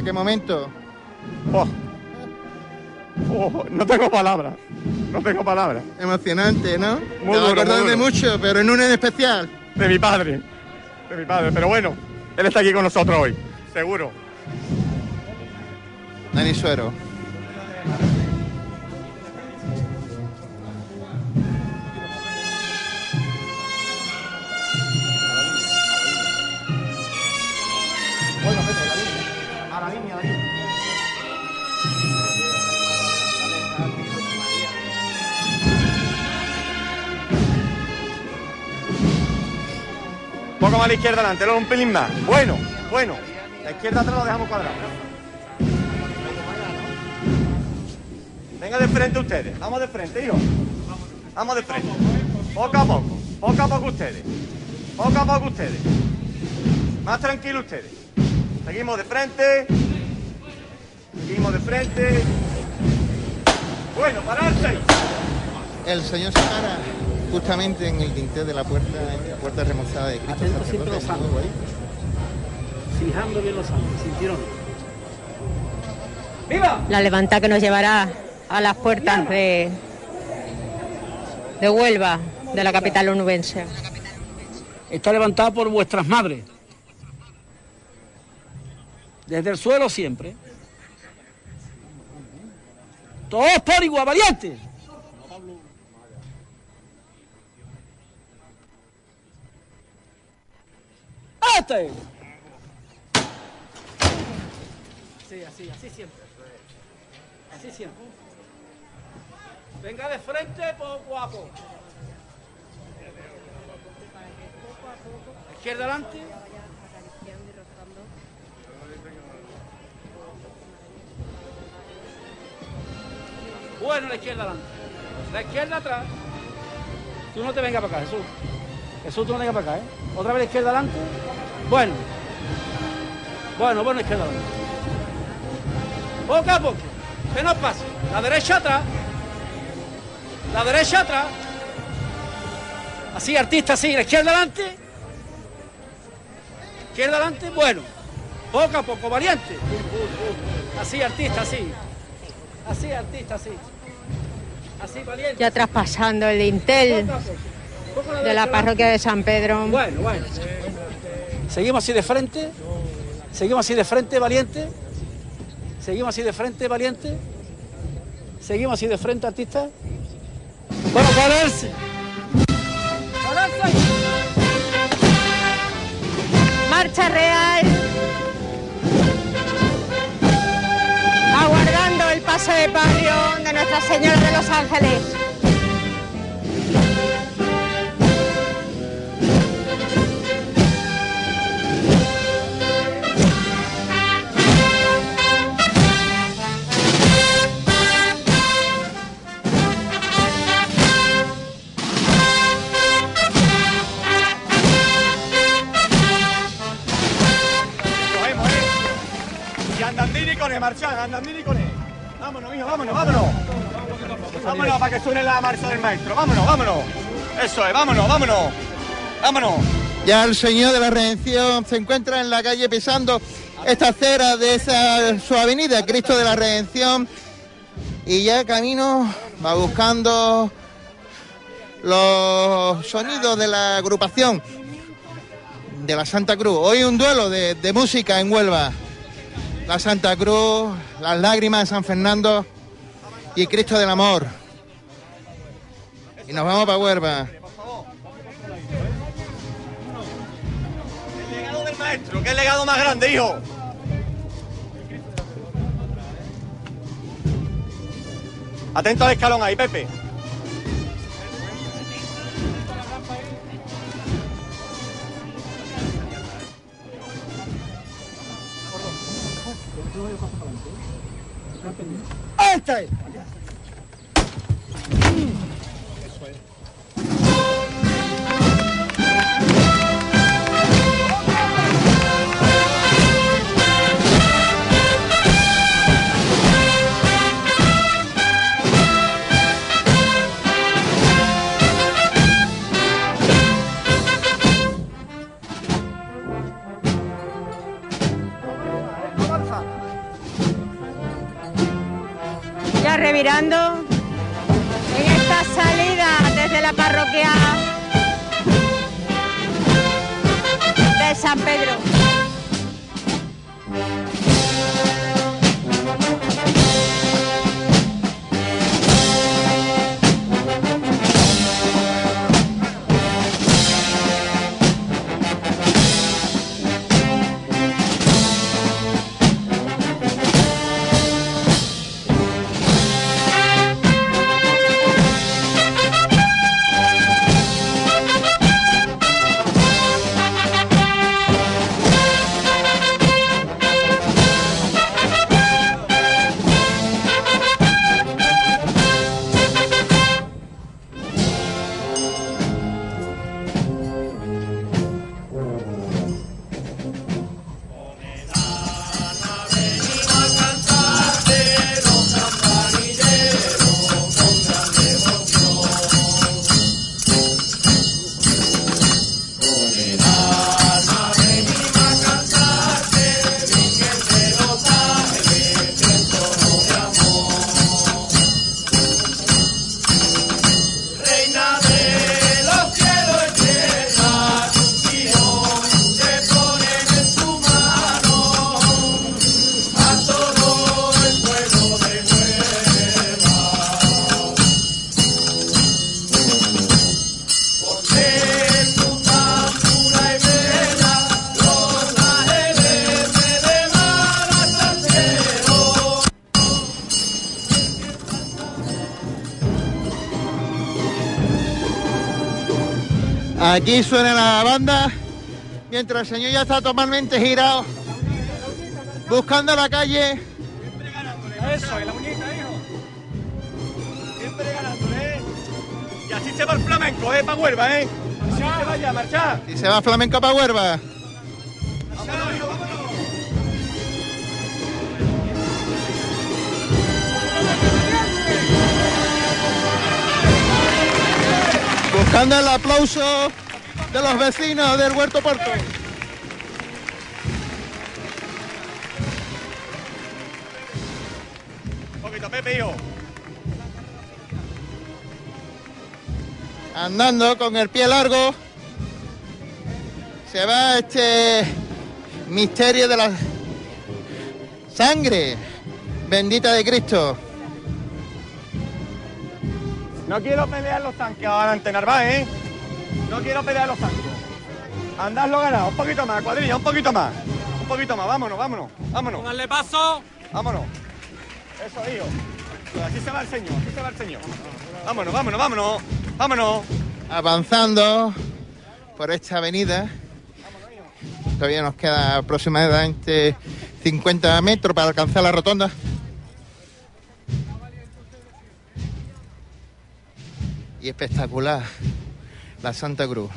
Qué momento. Oh. Oh, no tengo palabras. No tengo palabras. Emocionante, ¿no? Muy Te vas a duro, acordar muy de duro. mucho, pero en una en especial. De mi padre. De mi padre. Pero bueno, él está aquí con nosotros hoy. Seguro. Dani Suero. Bueno, poco a la izquierda adelante, luego un pelín más. Bueno, bueno. La izquierda atrás lo dejamos cuadrado. Venga de frente ustedes. Vamos de frente, hijo. Vamos de frente. Poco a poco. Poco a poco ustedes. Poco a poco ustedes. Más tranquilo ustedes. Seguimos de frente. Seguimos de frente. Bueno, pararse. El señor se para justamente en el dintel de la puerta, en la puerta remozada de Cristo Atento siempre los santos, Fijando bien los santos, sintieron. La levantada que nos llevará a las puertas de, de Huelva, de la capital onubense. Está levantada por vuestras madres. Desde el suelo siempre. Todos por igual, valientes. Sí, así, así siempre. Así siempre. Venga de frente poco a poco. Izquierda adelante. Bueno, la izquierda adelante. La izquierda atrás. Tú no te vengas para acá, Jesús. Jesús, tú no vengas para acá, ¿eh? Otra vez la izquierda adelante. Bueno. Bueno, bueno, izquierda. Poco a poco. Que no pase. La derecha atrás. La derecha atrás. Así, artista, así. La izquierda adelante. Izquierda adelante. Bueno. Poco a poco, valiente. Así, artista, así. Así, artista, así. Así, valiente. Ya traspasando el dintel de la parroquia de San Pedro. Bueno, bueno. Seguimos así de frente. Seguimos así de frente, valiente. Seguimos así de frente, valiente. Seguimos así de frente, artista. Bueno, pararse. Marcha real. Aguardando el paso de palio de Nuestra Señora de los Ángeles. Marchad, andandini con él. Vámonos, hijo, vámonos, vámonos. Vámonos para que suene la marcha del maestro. Vámonos, vámonos. Eso es, vámonos, vámonos. Vámonos. Ya el Señor de la Redención se encuentra en la calle pisando esta acera de esa, su avenida, Cristo de la Redención, y ya camino va buscando los sonidos de la agrupación de la Santa Cruz. Hoy un duelo de, de música en Huelva. La Santa Cruz, las lágrimas de San Fernando y Cristo del Amor. Y nos vamos para Huelva. El legado del maestro, qué legado más grande, hijo. Atento al escalón ahí, Pepe. ¡Este! Ya revirando en esta salida desde la parroquia de San Pedro. Aquí suena la banda, mientras el señor ya está totalmente girado, buscando la calle. Y. Siempre ganándole. Eh. Y así se va el flamenco, ¿eh? Para Huelva, ¿eh? Así vaya, marchar. Y se va el flamenco para Huelva. Buscando el aplauso de los vecinos del Huerto Puerto. Un poquito, Pepe, hijo. Andando con el pie largo. Se va este misterio de la sangre bendita de Cristo. No quiero pelear los tanques ahora ante Narváez, ¿eh? No quiero pelear los tanques. Andadlo ganado, un poquito más, cuadrilla, un poquito más. Un poquito más, vámonos, vámonos, vámonos. Dale paso. Vámonos. Eso, hijo. Aquí se va el señor, aquí se va el señor. Vámonos, vámonos, vámonos. Vámonos. Avanzando por esta avenida. Todavía nos queda aproximadamente 50 metros para alcanzar la rotonda. Y espectacular la Santa Cruz.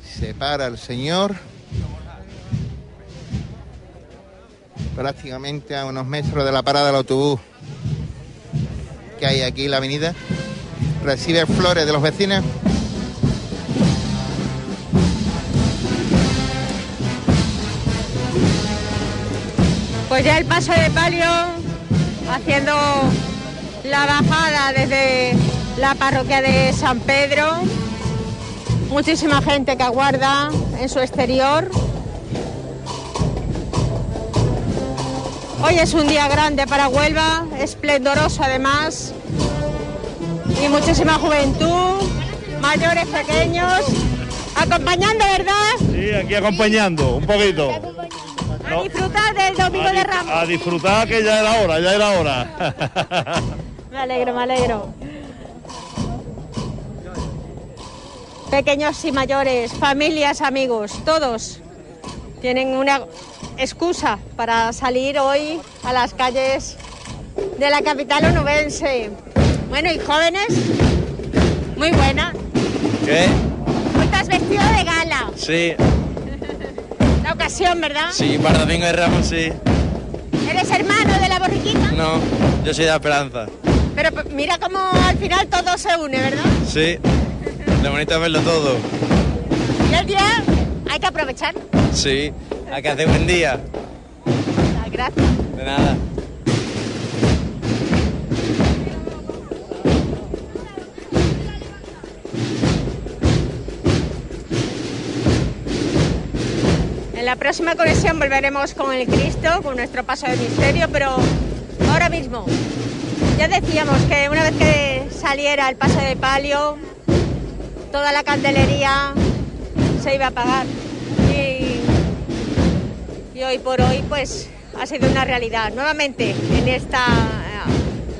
Se para el Señor. Prácticamente a unos metros de la parada del autobús que hay aquí en la avenida. Recibe flores de los vecinos. Pues ya el paso de palio haciendo la bajada desde la parroquia de San Pedro. Muchísima gente que aguarda en su exterior. Hoy es un día grande para Huelva, esplendoroso además. Y muchísima juventud, mayores, pequeños, acompañando, ¿verdad? Sí, aquí acompañando, un poquito. A disfrutar del Domingo de Ramos. A disfrutar que ya era hora, ya era hora. [LAUGHS] Me alegro, me alegro. Pequeños y mayores, familias, amigos, todos tienen una excusa para salir hoy a las calles de la capital onubense. Bueno, y jóvenes, muy buena. ¿Qué? Vestido de gala. Sí, [LAUGHS] La ocasión, ¿verdad? sí, para Domingo de Ramos sí. ¿Eres hermano de la borriquita? No, yo soy de la Esperanza. Pero mira cómo al final todo se une, ¿verdad? Sí, lo bonito es verlo todo. Y el día hay que aprovechar. Sí, hay que hacer buen día. Gracias. De nada. La próxima conexión volveremos con el Cristo, con nuestro paso de misterio, pero ahora mismo ya decíamos que una vez que saliera el paso de palio, toda la candelería se iba a apagar. Y, y hoy por hoy, pues ha sido una realidad. Nuevamente, en, esta,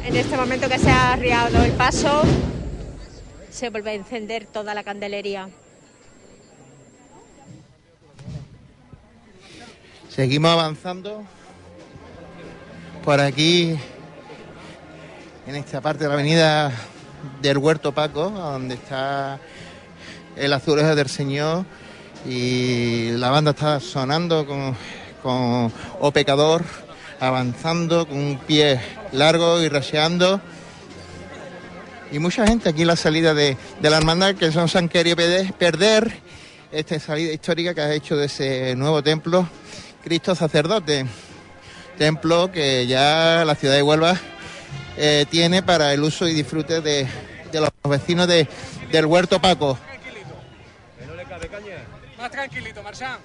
en este momento que se ha arriado el paso, se vuelve a encender toda la candelería. Seguimos avanzando por aquí, en esta parte de la avenida del Huerto Paco, donde está el azulejo del Señor y la banda está sonando con, con O Pecador, avanzando con un pie largo y raseando. Y mucha gente aquí en la salida de, de la hermandad que no se han querido perder esta salida histórica que ha hecho de ese nuevo templo Cristo Sacerdote, templo que ya la ciudad de Huelva eh, tiene para el uso y disfrute de, de los vecinos de- del Huerto Paco. Más tranquilito, Marchán.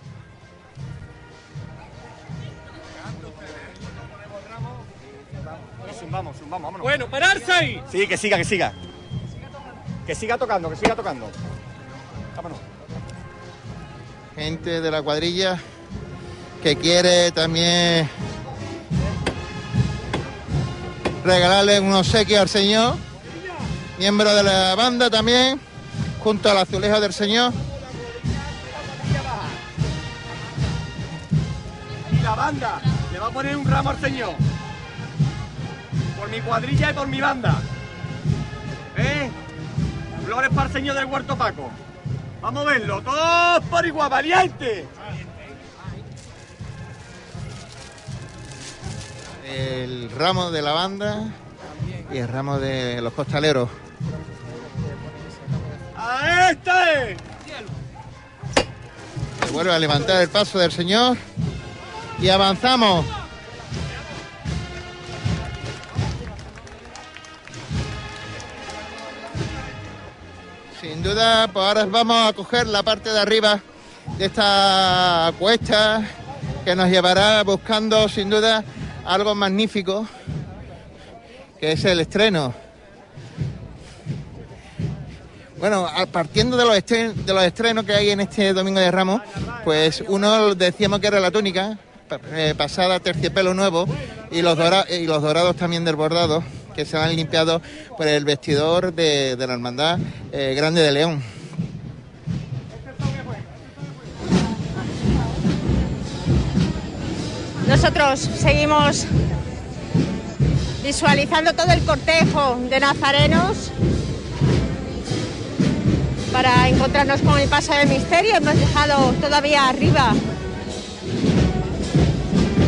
Vamos, vamos, vámonos. Bueno, pararse ahí. Sí, que siga, que siga. Que siga tocando, que siga tocando. Vámonos. Gente de la cuadrilla que quiere también regalarle un obsequio al Señor. Miembro de la banda también, junto al azulejo del Señor. Y la banda le va a poner un ramo al señor. Por mi cuadrilla y por mi banda. ¿Eh? Flores para el señor del Huerto Paco. Vamos a verlo, todos por igual, valiente. El ramo de la banda y el ramo de los costaleros. ¡A este! Se vuelve a levantar el paso del Señor y avanzamos. Sin duda, pues ahora vamos a coger la parte de arriba de esta cuesta que nos llevará buscando sin duda algo magnífico, que es el estreno. Bueno, partiendo de los, estrenos que hay en este Domingo de Ramos, pues uno decíamos que era la túnica, eh, pasada terciopelo nuevo, y los, dora- y los dorados también del bordado, que se han limpiado por el vestidor de, de la Hermandad eh, Grande de León. Nosotros seguimos visualizando todo el cortejo de nazarenos para encontrarnos con el paso del misterio. Hemos dejado todavía arriba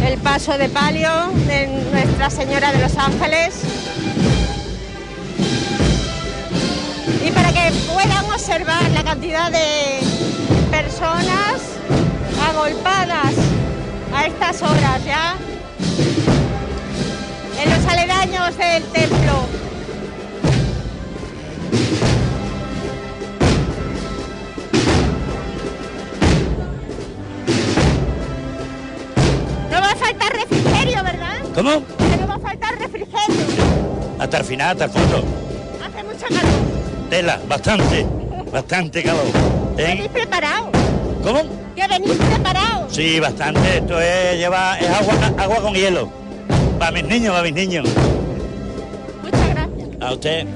el paso de palio de Nuestra Señora de los Ángeles. Y para que puedan observar la cantidad de personas agolpadas a estas horas ya en los aledaños del templo. No va a faltar refrigerio, ¿verdad? ¿Cómo? Que no va a faltar refrigerio. Hasta el final, hasta el fondo. Hace mucho calor. Tela, bastante, bastante calor. ¿Eh? ¿Venís preparados? ¿Cómo? ¿Que venís preparados? Sí, bastante. Esto es, lleva, es agua, agua con hielo. Para mis niños, para mis niños. Muchas gracias. A usted.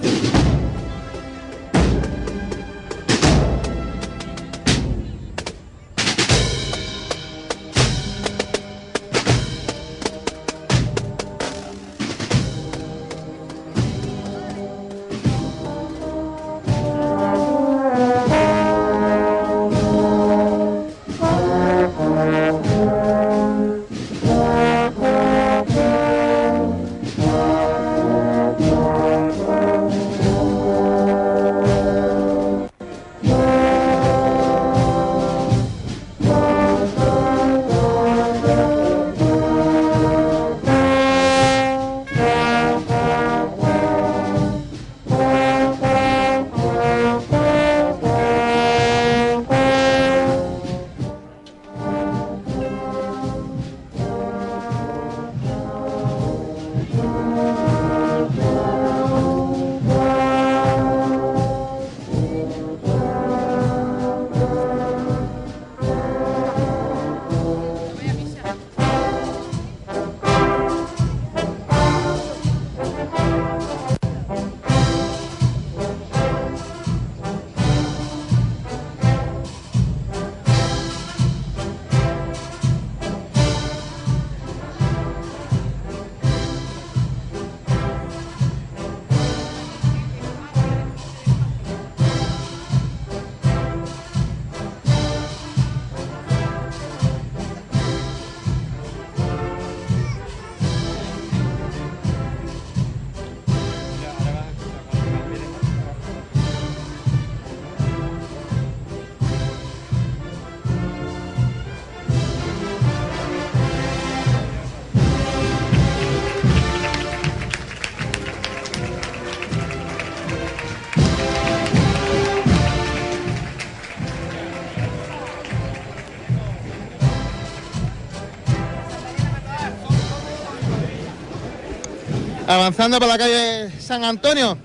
Avanzando por la calle San Antonio,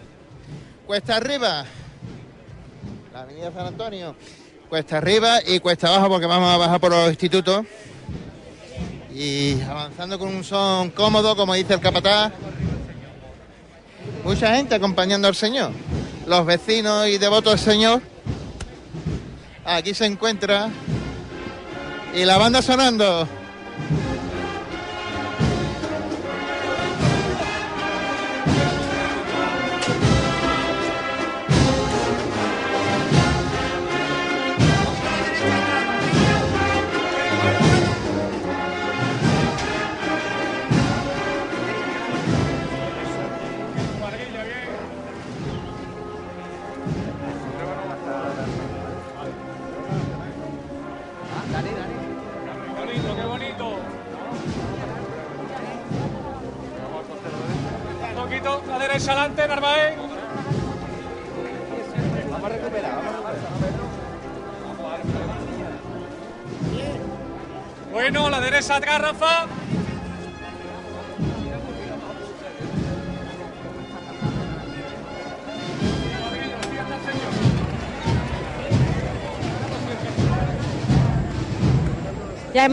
cuesta arriba, la avenida San Antonio, cuesta arriba y cuesta abajo porque vamos a bajar por los institutos. Y avanzando con un son cómodo, como dice el capataz. Mucha gente acompañando al Señor. Los vecinos y devotos del Señor. Aquí se encuentra. Y la banda sonando.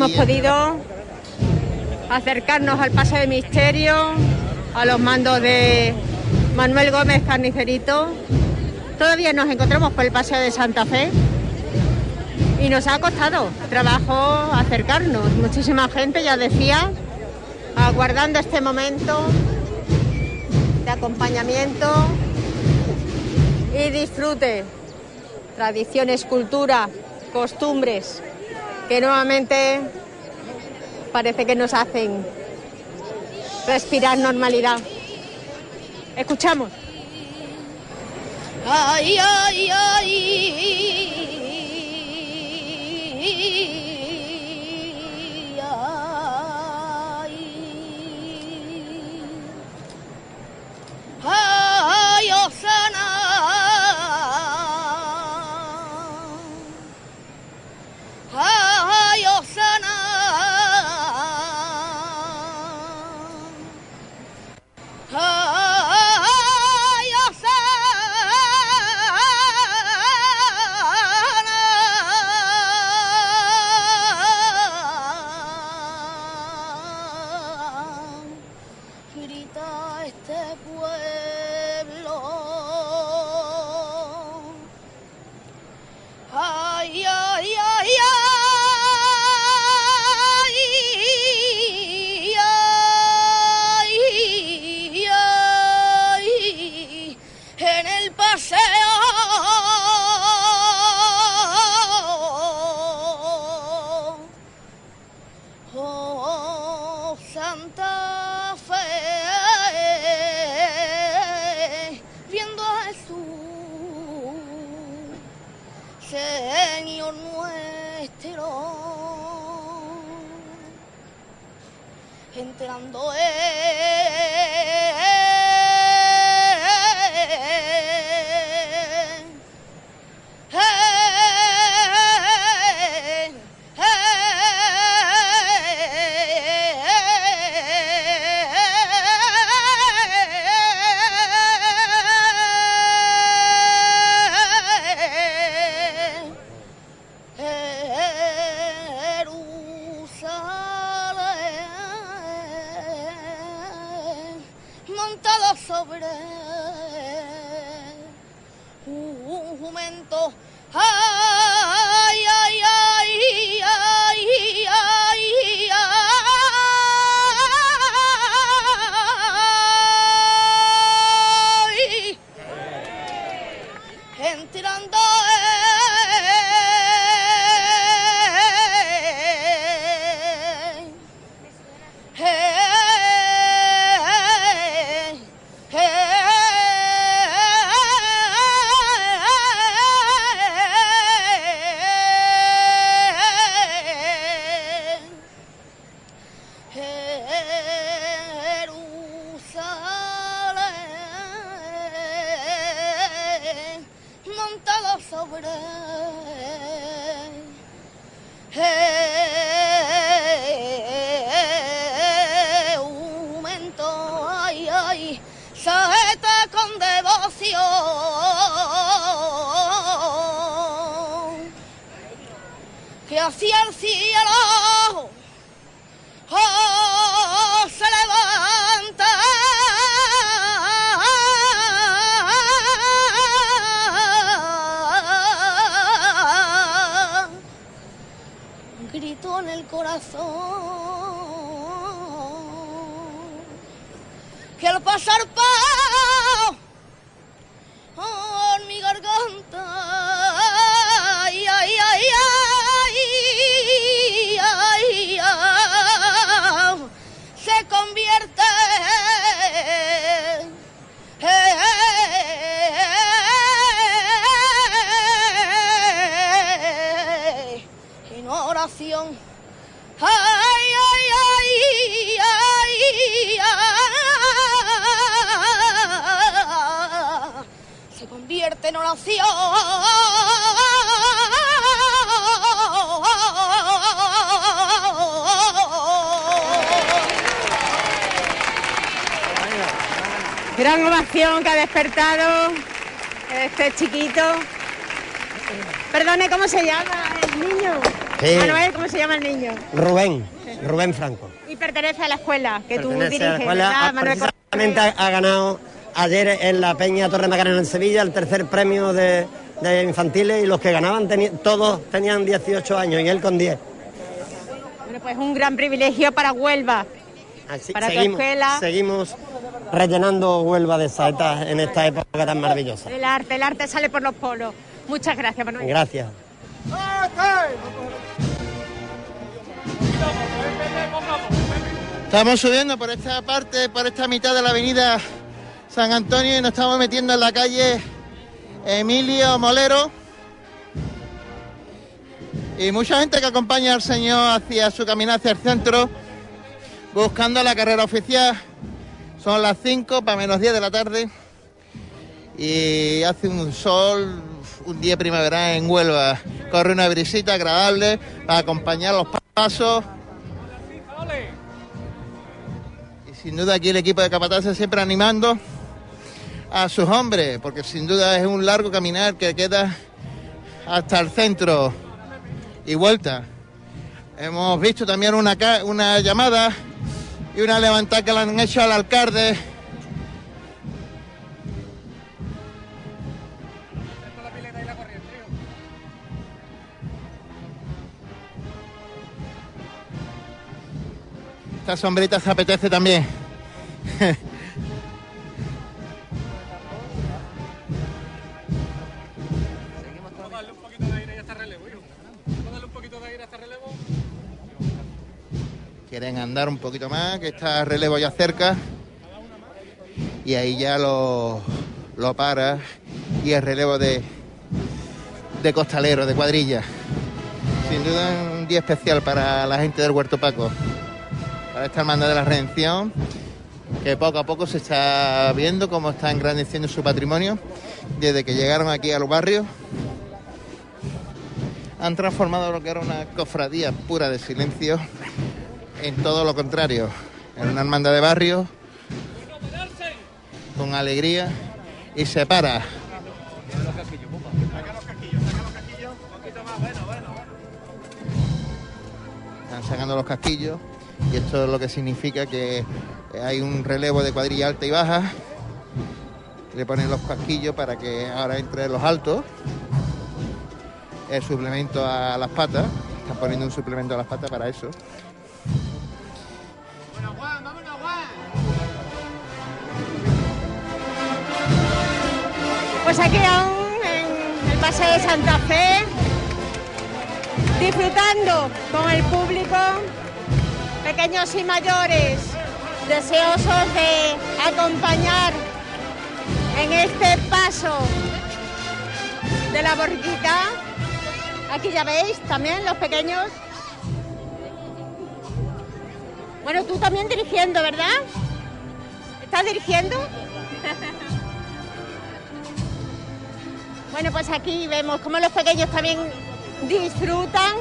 Hemos podido acercarnos al paso de misterio, a los mandos de Manuel Gómez Carnicerito. Todavía nos encontramos por el paseo de Santa Fe y nos ha costado trabajo acercarnos. Muchísima gente, ya decía, aguardando este momento de acompañamiento y disfrute. Tradiciones, cultura, costumbres que nuevamente parece que nos hacen respirar normalidad. Escuchamos. Rubén, Rubén Franco. Y pertenece a la escuela que tú Pertenece a diriges, la escuela, ¿verdad, ha- Manuel? precisamente ha, ha ganado ayer en la Peña Torre Macarena en Sevilla el tercer premio de, de infantiles y los que ganaban teni- todos tenían 18 años y él con 10. Bueno, pues un gran privilegio para Huelva. Así, Para tu seguimos, escuela. seguimos rellenando Huelva de saetas en esta época tan maravillosa. El arte, el arte sale por los polos. Muchas gracias, Manuel. Gracias. Estamos subiendo por esta parte, por esta mitad de la avenida San Antonio y nos estamos metiendo en la calle Emilio Molero. Y mucha gente que acompaña al señor hacia su camino hacia el centro, buscando la carrera oficial. Son las 5 para menos 10 de la tarde y hace un sol, un día primaveral en Huelva. Corre una brisita agradable para acompañar los pasos. Sin duda aquí el equipo de Capataces siempre animando a sus hombres, porque sin duda es un largo caminar que queda hasta el centro y vuelta. Hemos visto también una, una llamada y una levantada que le han hecho al alcalde de aire a este relevo. Quieren andar un poquito más, que está relevo ya cerca. Y ahí ya lo, lo para. Y el relevo de, de costalero, de cuadrilla. Sin duda un día especial para la gente del Huerto Paco. Esta hermandad de la redención, que poco a poco se está viendo cómo está engrandeciendo su patrimonio. Desde que llegaron aquí al barrio, han transformado lo que era una cofradía pura de silencio en todo lo contrario, en una hermandad de barrio, con alegría y se para. Están sacando los casquillos y esto es lo que significa que hay un relevo de cuadrilla alta y baja. Le ponen los casquillos para que ahora entre los altos. El suplemento a las patas. Están poniendo un suplemento a las patas para eso. Pues aquí aún en el Paseo de Santa Fe, disfrutando con el público, pequeños y mayores, deseosos de acompañar en este paso de la borriquita. Aquí ya veis también los pequeños. Bueno, tú también dirigiendo, ¿verdad? ¿Estás dirigiendo? [LAUGHS] Bueno, pues aquí vemos cómo los pequeños también disfrutan.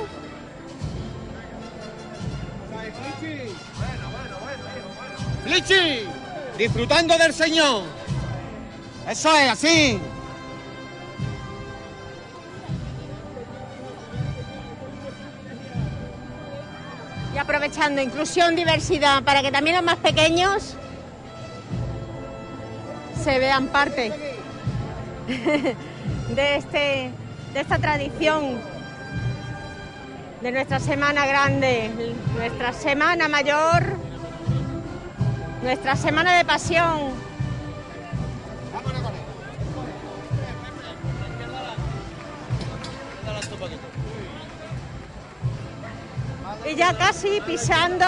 ¡Flichi! Disfrutando del Señor. Eso es, así. Y aprovechando inclusión, diversidad, para que también los más pequeños se vean parte [LAUGHS] de, este, de esta tradición, de nuestra semana grande, nuestra semana mayor, nuestra semana de pasión. Y ya casi pisando,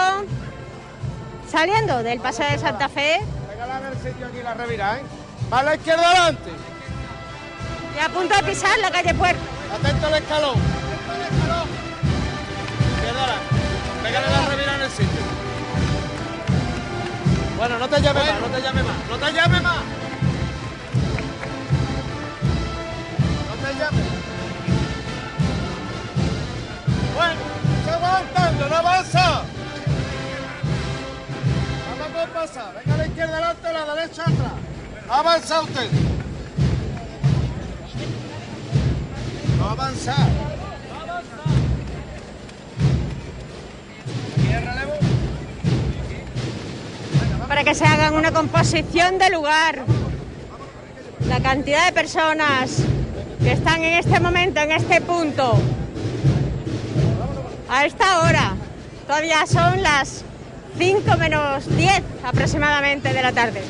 saliendo del Paseo de Santa Fe. Aquí la revira, ¿eh? A la izquierda adelante. Y a punto de pisar la calle Puerto. Atento al escalón. Atento al escalón. Izquierda adelante. Pégale la revira en el sitio. Bueno, no te llames más, no te llames más, no te llames más. No te llames. Bueno, se aguantando, no avanza. Vamos con pasa, venga a la izquierda adelante, a la derecha atrás. Avanza usted. No avanza. Para que se hagan una composición de lugar. La cantidad de personas que están en este momento, en este punto, a esta hora, todavía son las 5 menos 10 aproximadamente de la tarde.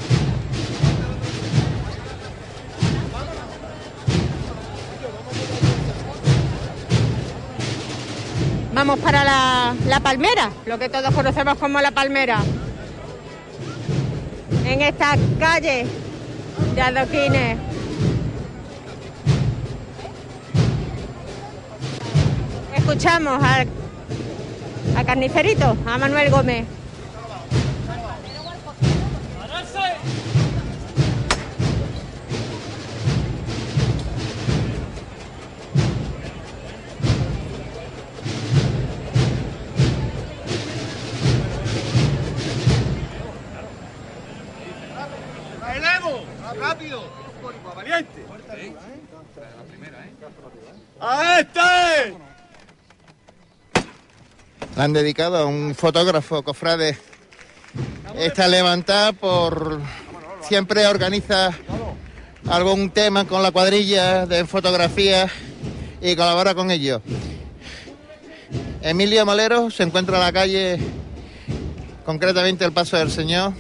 Vamos para la, la palmera, lo que todos conocemos como la palmera en esta calle de adoquines. Escuchamos al, a Carnicerito, a Manuel Gómez. La han dedicado a un fotógrafo, cofrade. Esta levantada por. Siempre organiza algún tema con la cuadrilla de fotografía y colabora con ellos. Emilio Molero se encuentra en la calle, concretamente el Paso del Señor,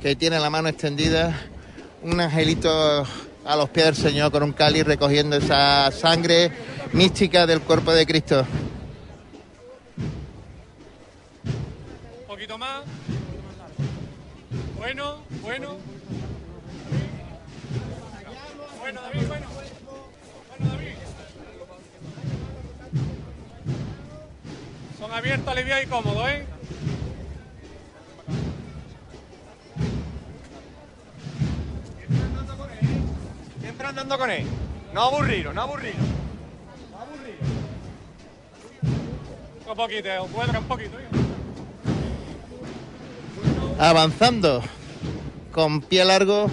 que tiene la mano extendida, un angelito a los pies del Señor con un cáliz recogiendo esa sangre mística del cuerpo de Cristo. Poquito más. Bueno, bueno. Bueno, David, bueno. Bueno, David. Son abiertos, aliviados y cómodos, ¿eh? Siempre andando con él. No aburrido, no aburrido. No aburrido. Un poquito, un cuadro, un poquito. Avanzando con pie largo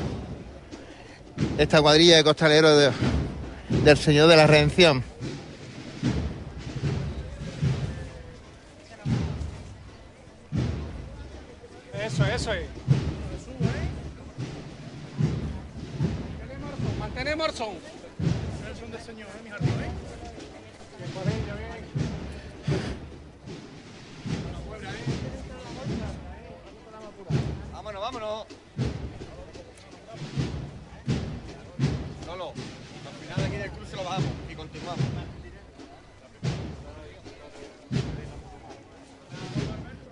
esta cuadrilla de costaleros de- del Señor de la Redención. Eso, eso es. Mantenemos el son.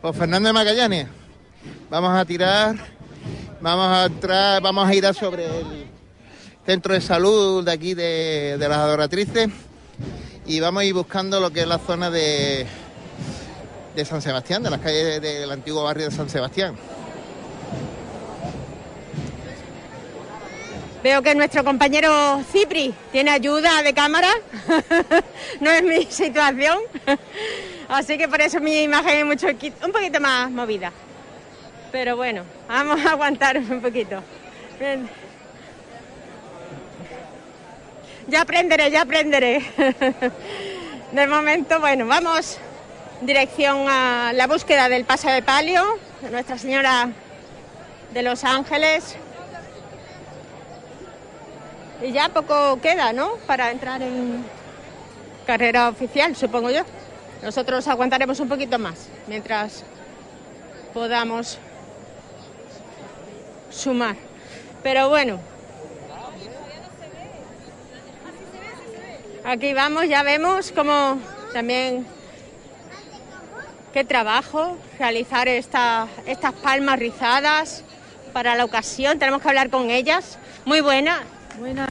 Pues Fernando de Magallanes, vamos a tirar, vamos a entrar, vamos a ir a sobre el centro de salud de aquí de, de las adoratrices y vamos a ir buscando lo que es la zona de, de San Sebastián, de las calles del antiguo barrio de San Sebastián. Veo que nuestro compañero Cipri tiene ayuda de cámara. [LAUGHS] no es mi situación. Así que por eso mi imagen es mucho, un poquito más movida. Pero bueno, vamos a aguantar un poquito. Ya aprenderé, ya aprenderé. [LAUGHS] De momento, bueno, vamos dirección a la búsqueda del paso de palio de Nuestra Señora de los Ángeles. Y ya poco queda, ¿no? Para entrar en carrera oficial, supongo yo. Nosotros aguantaremos un poquito más mientras podamos sumar. Pero bueno, aquí vamos, ya vemos cómo también qué trabajo realizar esta- estas palmas rizadas para la ocasión. Tenemos que hablar con ellas. Muy buena. Buena.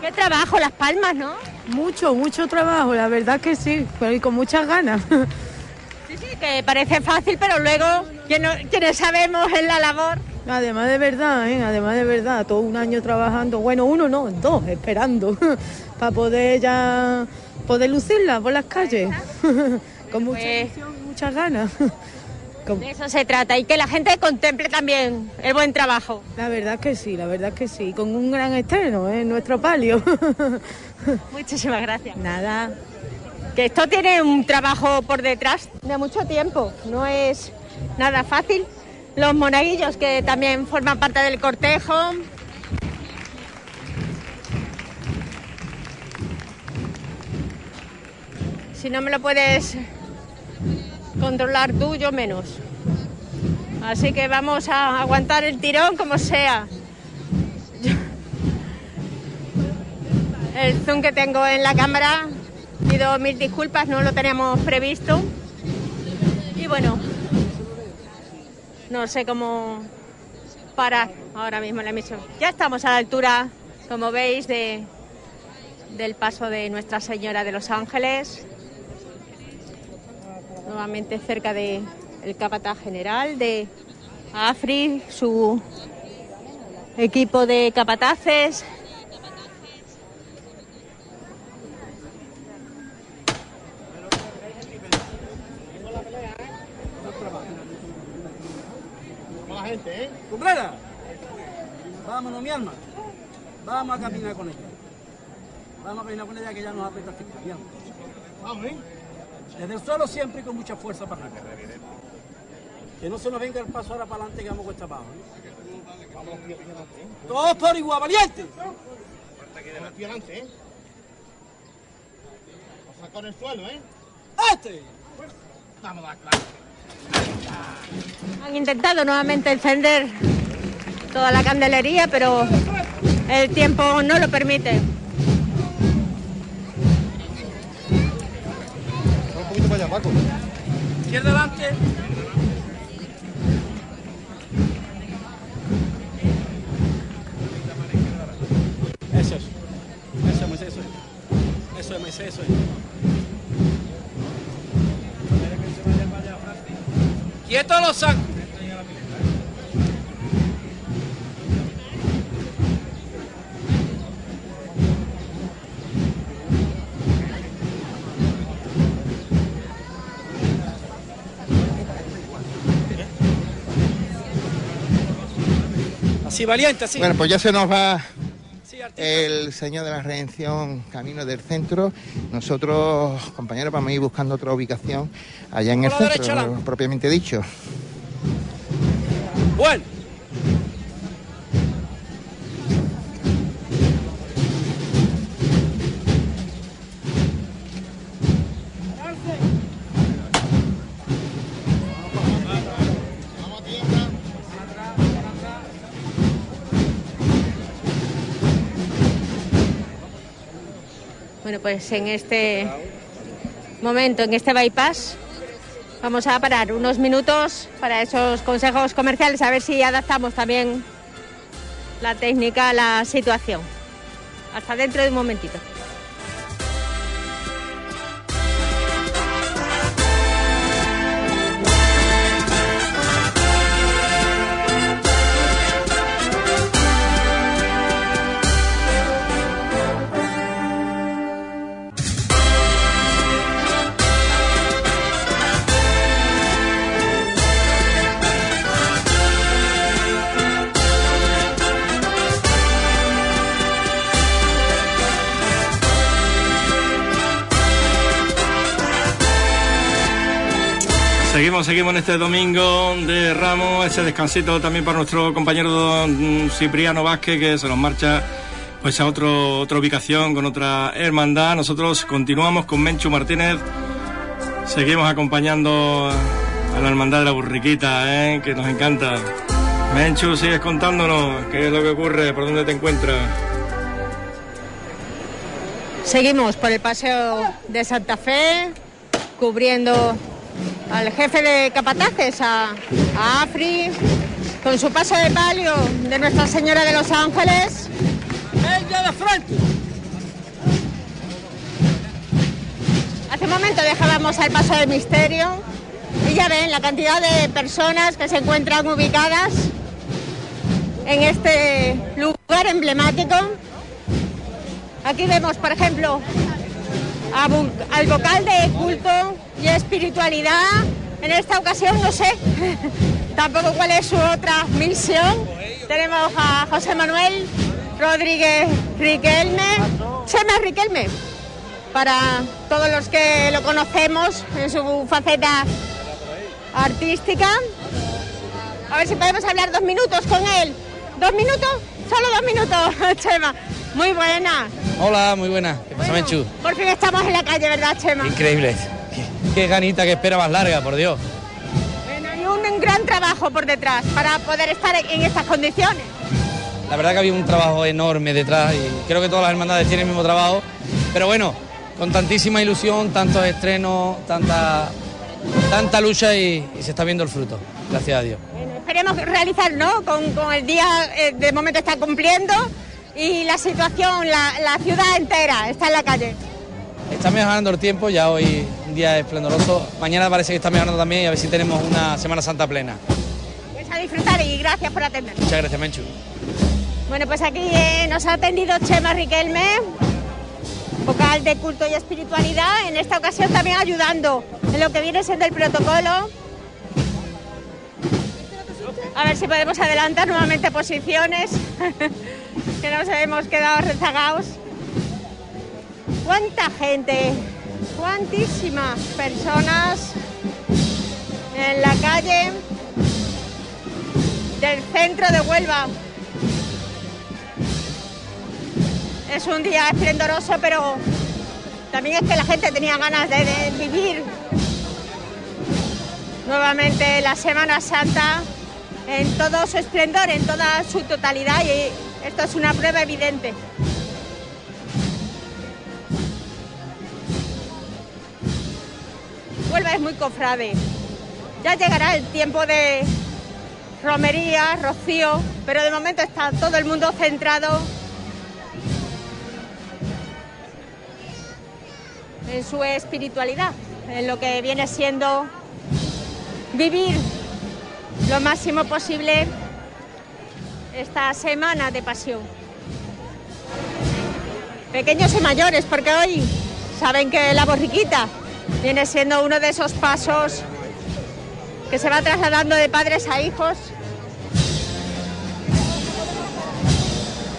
Qué trabajo las palmas, ¿no? Mucho, mucho trabajo, la verdad que sí, pero y con muchas ganas. [LAUGHS] Sí, sí, que parece fácil, pero luego quien- quienes sabemos en la labor. Además de verdad, ¿eh? además de verdad, todo un año trabajando, bueno, uno no, dos, esperando, [LAUGHS] para poder ya poder lucirla por las calles, [LAUGHS] con mucha Pues- ilusión y muchas ganas. De eso se trata y que la gente contemple también el buen trabajo. La verdad que sí, la verdad que sí. Con un gran estreno en nuestro palio. [LAUGHS] Muchísimas gracias. Nada. Que esto tiene un trabajo por detrás de mucho tiempo, no es nada fácil. Los monaguillos que también forman parte del cortejo. Si no me lo puedes controlar tú, yo menos. Así que vamos a aguantar el tirón como sea. El zoom que tengo en la cámara, pido mil disculpas, no lo teníamos previsto. Y bueno, no sé cómo parar ahora mismo la emisión. Ya estamos a la altura, como veis, de, del paso de Nuestra Señora de los Ángeles. Nuevamente cerca del el capataz general de AFRI, su equipo de capataces. La gente, ¿eh? ¡Cumplera! Vámonos, mi alma. Vamos a caminar con ella. Vamos a caminar con ella que ya nos alma. Vamos, ¿eh? Desde el suelo siempre y con mucha fuerza para arriba. Que no se nos venga el paso ahora para adelante que vamos cuesta abajo. ¿eh? Vamos aquí adelante. Todos por igual, valiente. Adelante, ¿eh? Vamos a sacar el suelo, ¿eh? ¡Este! Vamos a dar clase. Han intentado nuevamente encender toda la candelería, pero el tiempo no lo permite. Allá, Paco. Izquierda adelante. Eso es. Eso es, Moisés, eso es. Eso es, Moisés, eso es. ¡Quieto los sacos! Así, valiente, así. Bueno, pues ya se nos va el Señor de la Redención camino del centro. Nosotros, compañeros, vamos a ir buscando otra ubicación allá en el centro, derecha, propiamente dicho. Bueno. Bueno, pues en este momento, en este bypass, vamos a parar unos minutos para esos consejos comerciales, a ver si adaptamos también la técnica a la situación. Hasta dentro de un momentito. Seguimos, seguimos en este domingo de Ramos, ese descansito también para nuestro compañero don Cipriano Vázquez que se nos marcha pues a otro, otra ubicación con otra hermandad. Nosotros continuamos con Menchu Martínez, seguimos acompañando a la hermandad de la burriquita, ¿eh? que nos encanta. Menchu, sigues contándonos qué es lo que ocurre, por dónde te encuentras. Seguimos por el paseo de Santa Fe, cubriendo al jefe de capataces, a, a Afri, con su paso de palio de Nuestra Señora de los Ángeles. ¡Ella de frente! Hace un momento dejábamos el paso del misterio y ya ven la cantidad de personas que se encuentran ubicadas en este lugar emblemático. Aquí vemos, por ejemplo, al vocal de culto y espiritualidad En esta ocasión no sé [LAUGHS] tampoco cuál es su otra misión. Tenemos a José Manuel Rodríguez Riquelme, Chema Riquelme, para todos los que lo conocemos en su faceta artística. A ver si podemos hablar dos minutos con él. ¿Dos minutos? Solo dos minutos, [LAUGHS] Chema. Muy buena. Hola, muy buena. ¿Qué pasa, Menchu? Por fin estamos en la calle, ¿verdad, Chema? Increíble. Qué, qué ganita, qué espera más larga, por Dios. Bueno, y un gran trabajo por detrás para poder estar en estas condiciones. La verdad que había un trabajo enorme detrás y creo que todas las hermandades tienen el mismo trabajo. Pero bueno, con tantísima ilusión, tantos estrenos, tanta, tanta lucha y, y se está viendo el fruto. Gracias a Dios. Esperemos realizar, ¿no? Con, con el día, eh, de momento está cumpliendo y la situación, la, la ciudad entera está en la calle. Está mejorando el tiempo, ya hoy un día esplendoroso. Mañana parece que está mejorando también y a ver si tenemos una Semana Santa plena. Pues a disfrutar y gracias por atender. Muchas gracias, Menchu. Bueno, pues aquí eh, nos ha atendido Chema Riquelme, vocal de culto y espiritualidad, en esta ocasión también ayudando en lo que viene siendo el protocolo. A ver si podemos adelantar nuevamente posiciones, [LAUGHS] que nos hemos quedado rezagados. ¿Cuánta gente? ¿Cuántísimas personas en la calle del centro de Huelva? Es un día esplendoroso, pero también es que la gente tenía ganas de, de vivir nuevamente la Semana Santa en todo su esplendor, en toda su totalidad y esto es una prueba evidente. Huelva es muy cofrade. Ya llegará el tiempo de romería, rocío, pero de momento está todo el mundo centrado en su espiritualidad, en lo que viene siendo vivir lo máximo posible esta semana de pasión. Pequeños y mayores, porque hoy saben que la borriquita viene siendo uno de esos pasos que se va trasladando de padres a hijos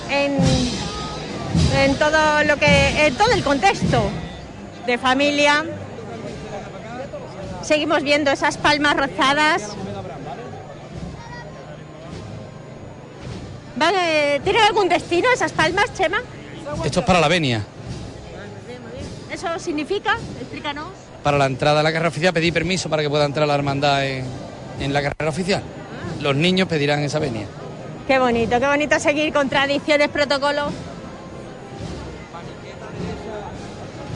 en, en todo lo que en todo el contexto de familia. Seguimos viendo esas palmas rozadas. ¿Tienen algún destino esas palmas, Chema? Esto es para la venia. ¿Eso significa? Explícanos. Para la entrada a la carrera oficial pedí permiso para que pueda entrar la hermandad en, en la carrera oficial. Los niños pedirán esa venia. Qué bonito, qué bonito seguir con tradiciones, protocolos.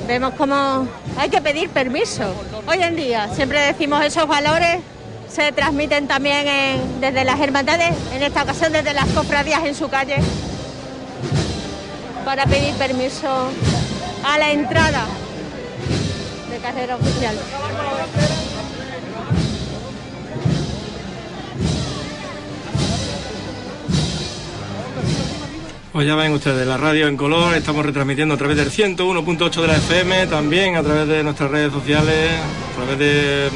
Vemos cómo hay que pedir permiso. Hoy en día siempre decimos esos valores se transmiten también desde las hermandades, en esta ocasión desde las cofradías en su calle, para pedir permiso a la entrada de carrera oficial. Pues ya ven ustedes, la radio en color, estamos retransmitiendo a través del 101.8 de la FM, también a través de nuestras redes sociales, a través de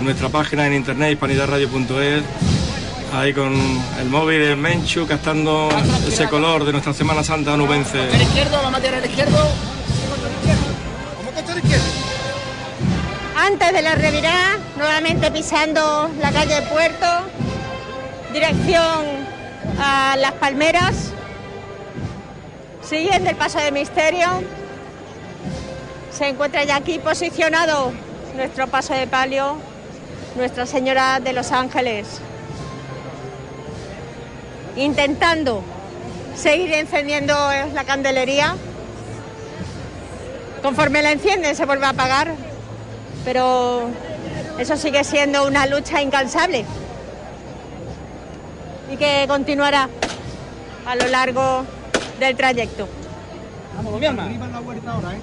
nuestra página en internet hispanidadradio.es, ahí con el móvil de Menchu captando ese color de nuestra Semana Santa nubense. El izquierdo, vamos a tirar el izquierdo. ¿Cómo que está a la izquierda? Antes de la revirada, nuevamente pisando la calle Puerto, dirección a Las Palmeras, siguiendo el paso de misterio. Se encuentra ya aquí posicionado nuestro paso de palio, Nuestra Señora de los Ángeles, intentando seguir encendiendo la candelería. Conforme la encienden se vuelve a apagar, pero eso sigue siendo una lucha incansable y que continuará a lo largo del trayecto. La huerta ahora, ¿eh?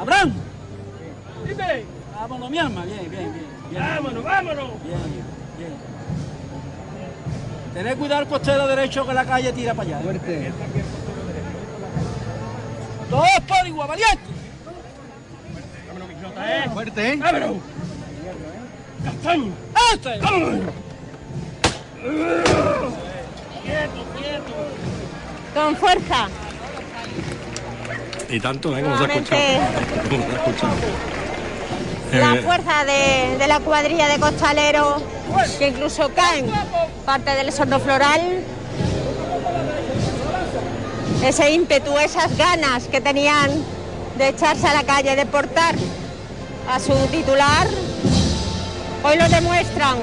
Abraham. Dime. Vámonos, mi alma. Bien, bien, bien. bien. Vámonos, vámonos. Bien, bien. Tened cuidado el costero derecho que la calle tira para allá. Fuerte. Todos por igual, valiente. Fuerte, ¿eh? Vámonos. ¡Castaño! ¡Este! Con fuerza. Y tanto, ¿eh? Como se ha escuchado. Como se ha escuchado. La fuerza de, de la cuadrilla de costaleros, que incluso caen parte del sordo floral. Ese ímpetu, esas ganas que tenían de echarse a la calle, de portar a su titular, hoy lo demuestran,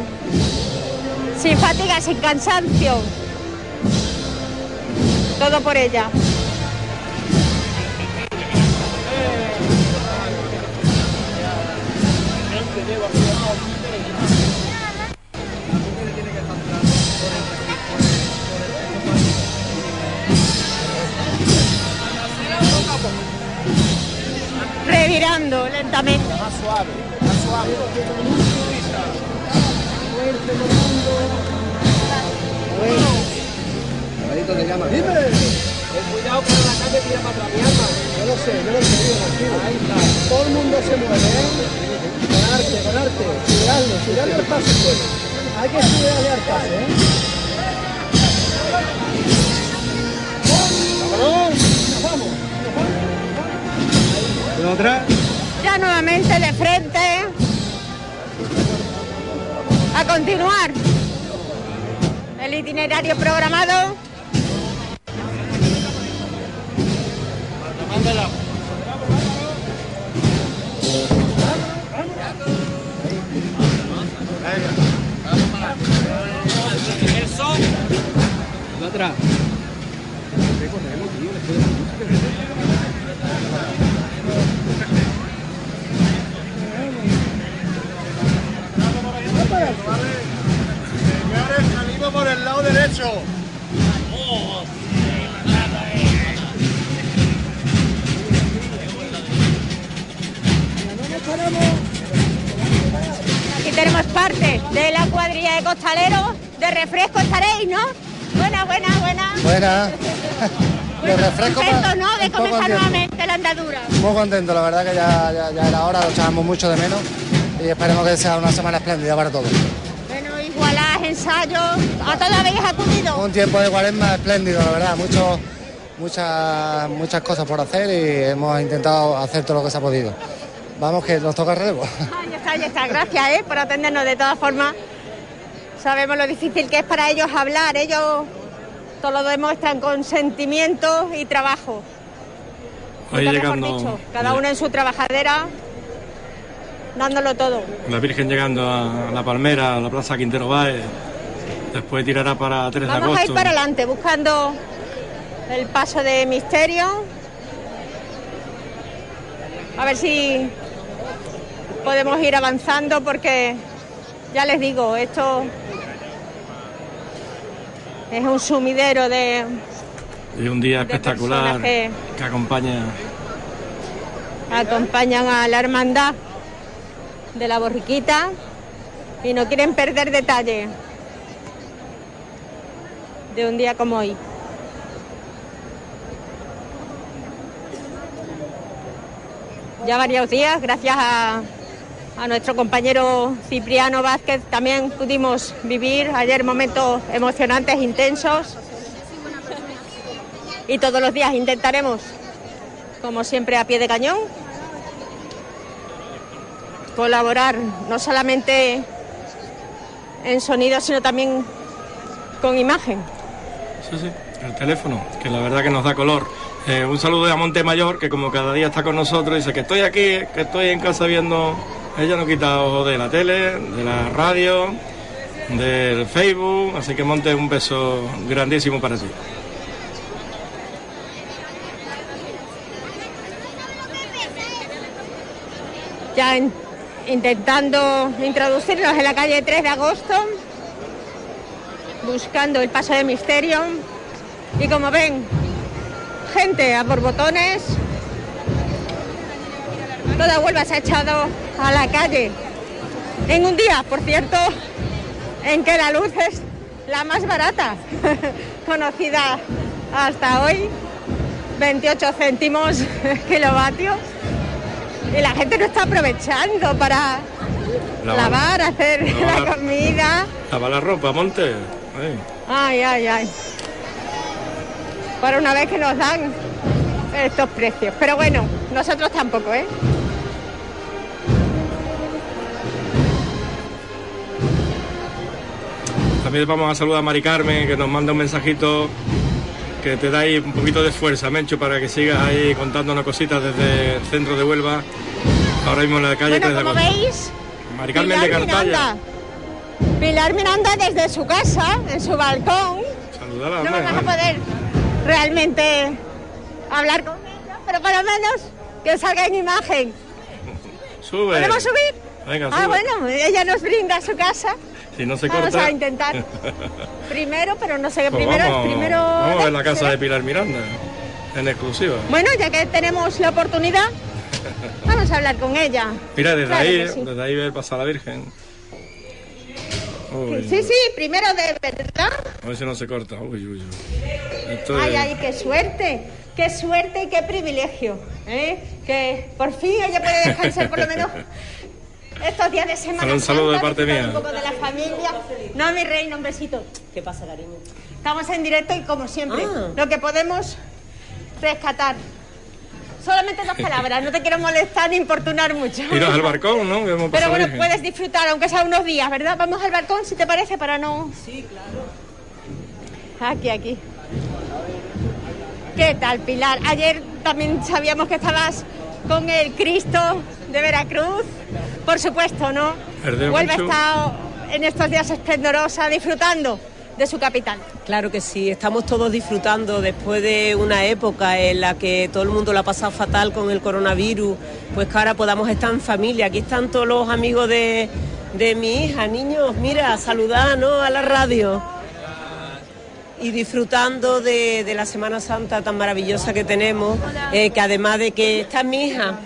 sin fatiga, sin cansancio. Todo por ella. Revirando lentamente. Más suave, más suave. Caballito te llama. Dime. Ten cuidado que la calle tira para atrás, mi alma. Yo lo sé, yo lo sé, yo. Ahí está. Todo el mundo se mueve, ¿eh? Con arte, con arte. Cuidarlo, cuidarlo al paso. pues. Hay que estudiarle al paso, ¿eh? ¡Vámonos! Otra? Ya nuevamente de frente. A continuar. El itinerario programado. atrás. Señores, salimos por el lado derecho. Aquí tenemos parte de la cuadrilla de costaleros. De refresco estaréis, ¿no? Buena, buena, buena. Buena. [LAUGHS] De refresco Contento, ¿no? De comenzar nuevamente la andadura. Muy contento, la verdad que ya, ya, ya era hora, lo echábamos mucho de menos y esperemos que sea una semana espléndida para todos. Bueno, igualaje, ensayos. ¿A todo habéis acudido? Un tiempo de cuaresma espléndido, la verdad, mucho, muchas, muchas cosas por hacer y hemos intentado hacer todo lo que se ha podido. Vamos que nos toca el relevo. [LAUGHS] Ya está, ya está. Gracias ¿eh? por atendernos de todas formas. Sabemos lo difícil que es para ellos hablar. Ellos todo lo demuestran con sentimiento y trabajo. Mejor llegando dicho. Cada uno en su trabajadera, dándolo todo. la Virgen llegando a la Palmera, a la Plaza Quintero Báez. Después tirará para 3 de Vamos a agosto. ir para adelante buscando el paso de misterio. A ver si podemos ir avanzando porque ya les digo, esto es un sumidero de Y un día espectacular que- que acompaña acompañan a la hermandad de la borriquita y no quieren perder detalle de un día como hoy. Ya varios días, gracias a, a nuestro compañero Cipriano Vázquez, también pudimos vivir ayer momentos emocionantes, intensos. Y todos los días intentaremos, como siempre, a pie de cañón, colaborar no solamente en sonido, sino también con imagen. Sí, sí, el teléfono, que la verdad que nos da color. Eh, un saludo a Montemayor, que como cada día está con nosotros, dice que estoy aquí, que estoy en casa viendo. Ella no quita ojo de la tele, de la radio, del Facebook, así que Monte, un beso grandísimo para ti. Ya in- intentando introducirnos en la calle 3 de agosto, buscando el paso de misterio. Y como ven, gente a borbotones. Toda Huelva se ha echado a la calle. En un día, por cierto, en que la luz es la más barata [LAUGHS] conocida hasta hoy, 28 céntimos [LAUGHS] kilovatios. Y la gente no está aprovechando para Lavar. lavar, hacer Lavar. la comida. Lava la ropa, monte. Ay. Ay, ay, ay. Para una vez que nos dan estos precios. Pero bueno, nosotros tampoco, ¿eh? También vamos a saludar a Mari Carmen, que nos manda un mensajito que te da ahí un poquito de fuerza, Mencho, para que sigas ahí contándonos cositas desde el centro de Huelva. Ahora mismo en la calle Bueno, 3 de como veis, Mari Carmen de Pilar Cartaya. Miranda. Pilar Miranda desde su casa, en su balcón. Saludala, No hombre, vamos a poder realmente hablar con ella, pero por lo menos que salga en imagen. Sube. ¿Podemos subir? Venga, Ah, sube. bueno, ella nos brinda su casa. Si no se Vamos corta. a intentar. [LAUGHS] Primero, pero no sé qué Pues primero vamos. Primero. vamos a ver la casa de Pilar Miranda, en exclusiva. Bueno, ya que tenemos la oportunidad, vamos a hablar con ella. Mira, desde Claro ahí, sí. desde ahí ver pasar a la Virgen. Uy, Sí, sí, primero de verdad. A ver si no se corta. Uy, uy, uy. Ay, ay, qué suerte, qué suerte y qué privilegio. ¿eh? Que por fin ella puede descansar por lo menos estos días de semana. Un saludo de parte mía. Un poco de la familia. No, mi reina, un besito. ¿Qué pasa, cariño? Estamos en directo y como siempre, Ah. lo que podemos rescatar. Solamente dos [LAUGHS] palabras, no te quiero molestar ni importunar mucho. Iros al balcón, ¿no? Pero bueno, puedes disfrutar, aunque sea unos días, ¿verdad? Vamos al balcón, si te parece, para no... Sí, claro. Aquí, aquí. ¿Qué tal, Pilar? Ayer también sabíamos que estabas con el Cristo de Veracruz. Por supuesto, ¿no? Vuelve a estar en estos días esplendorosa disfrutando de su capital. Claro que sí, estamos todos disfrutando después de una época en la que todo el mundo lo ha pasado fatal con el coronavirus, pues que ahora podamos estar en familia. Aquí están todos los amigos de, de mi hija, niños, mira, saludad ¿no? a la radio. Y disfrutando de, de la Semana Santa tan maravillosa que tenemos, eh, que además de que está mi hija,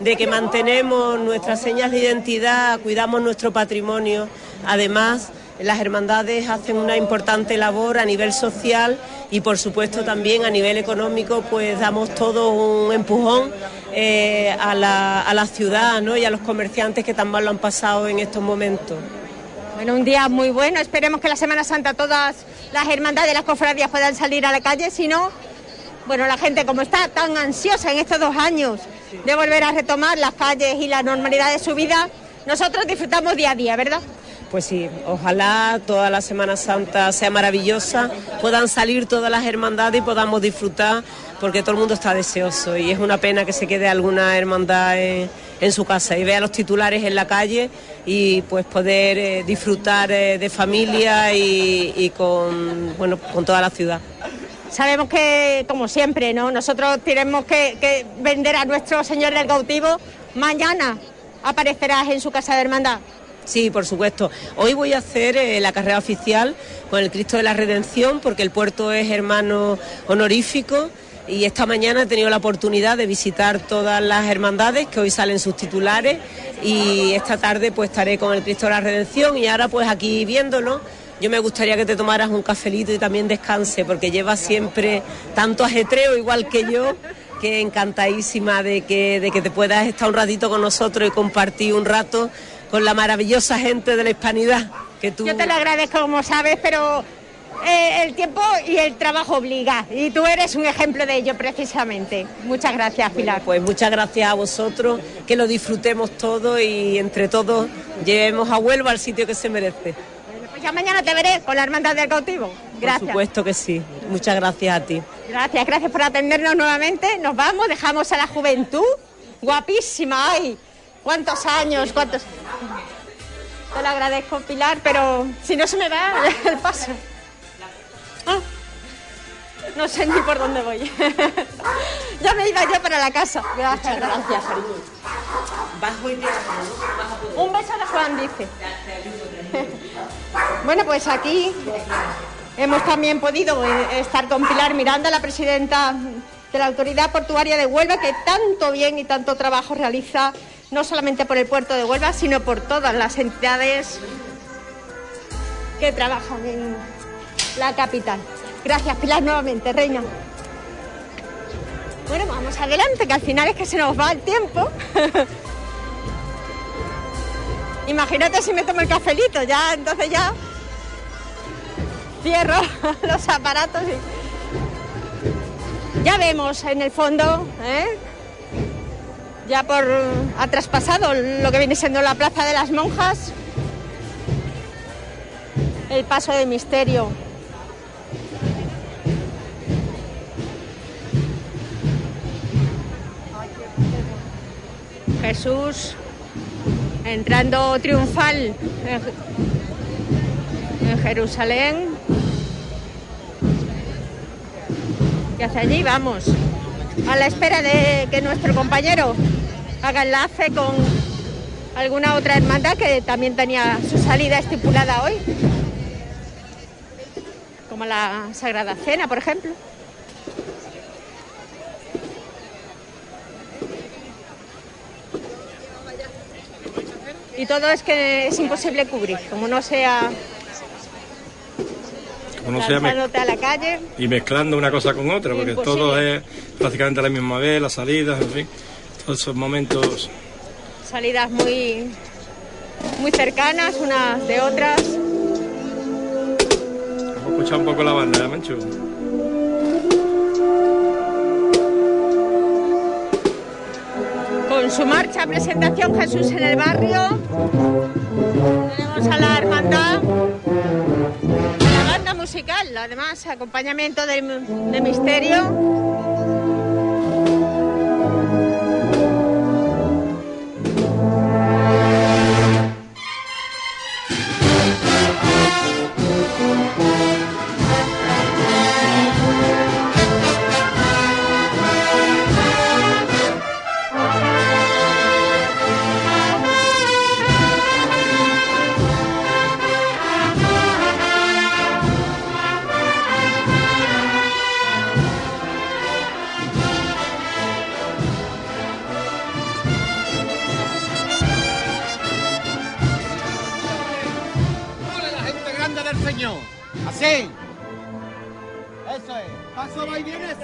de que mantenemos nuestras señas de identidad, cuidamos nuestro patrimonio, además las hermandades hacen una importante labor a nivel social y por supuesto también a nivel económico pues damos todo un empujón eh, a, la, a la ciudad ¿no? y a los comerciantes que tan mal lo han pasado en estos momentos. Bueno, un día muy bueno. Esperemos que la Semana Santa todas las hermandades, las cofradías puedan salir a la calle. Si no, bueno, la gente como está tan ansiosa en estos dos años de volver a retomar las calles y la normalidad de su vida, nosotros disfrutamos día a día, ¿verdad? Pues sí, ojalá toda la Semana Santa sea maravillosa, puedan salir todas las hermandades y podamos disfrutar, porque todo el mundo está deseoso y es una pena que se quede alguna hermandad en, su casa y vea los titulares en la calle y pues poder eh, disfrutar eh, de familia y, y con, bueno, con toda la ciudad. Sabemos que, como siempre, ¿no? Nosotros tenemos que, vender a nuestro Señor del Cautivo. Mañana aparecerás en su casa de hermandad. Sí, por supuesto. Hoy voy a hacer eh, la carrera oficial con el Cristo de la Redención porque el puerto es hermano honorífico y esta mañana he tenido la oportunidad de visitar todas las hermandades que hoy salen sus titulares y esta tarde pues estaré con el Cristo de la Redención y ahora pues aquí viéndolo yo me gustaría que te tomaras un cafelito y también descanse porque llevas siempre tanto ajetreo igual que yo que encantadísima de que, de que te puedas estar un ratito con nosotros y compartir un rato con la maravillosa gente de la hispanidad que tú... Yo te lo agradezco, como sabes, pero eh, el tiempo y el trabajo obliga. Y tú eres un ejemplo de ello, precisamente. Muchas gracias, Pilar. Pues muchas gracias a vosotros, que lo disfrutemos todo y entre todos llevemos a Huelva al sitio que se merece. Ya mañana te veré con la Hermandad del Cautivo. Por Gracias. supuesto que sí. Muchas gracias a ti. Gracias, gracias por atendernos nuevamente. Nos vamos, dejamos a la juventud. Guapísima, ay. ¿Cuántos años? ¿Cuántos? Te lo agradezco, Pilar, pero si no se me va [LAUGHS] el paso. Ah, no sé ni por dónde voy. [LAUGHS] ya me iba yo para la casa. Gracias, gracias, Un beso a la Juan, dice. [LAUGHS] bueno, pues aquí hemos también podido eh, estar con Pilar Miranda, la presidenta de la Autoridad Portuaria de Huelva, que tanto bien y tanto trabajo realiza, no solamente por el puerto de Huelva, sino por todas las entidades que trabajan en la capital. Gracias, Pilar, nuevamente, reina. Bueno, vamos adelante, que al final es que se nos va el tiempo. [LAUGHS] Imagínate si me tomo el cafelito, ya, entonces ya cierro [LAUGHS] los aparatos y ya vemos en el fondo, ¿eh? ya por ha traspasado lo que viene siendo la plaza de las monjas, el paso de misterio. Jesús entrando triunfal en, Jerusalén. Y hacia allí vamos, a la espera de que nuestro compañero haga enlace con alguna otra hermandad que también tenía su salida estipulada hoy, como la Sagrada Cena, por ejemplo. Y todo es que es imposible cubrir, como no sea Como no sea a la calle. y mezclando una cosa con otra, porque Imposible. todo es prácticamente a la misma vez, las salidas, en fin, todos esos momentos. salidas muy, muy cercanas unas de otras. Vamos a escuchar un poco la banda, ¿eh, Mancho? Con su marcha presentación Jesús en el barrio. Tenemos a la hermandad, a la banda musical, además acompañamiento de, de misterio.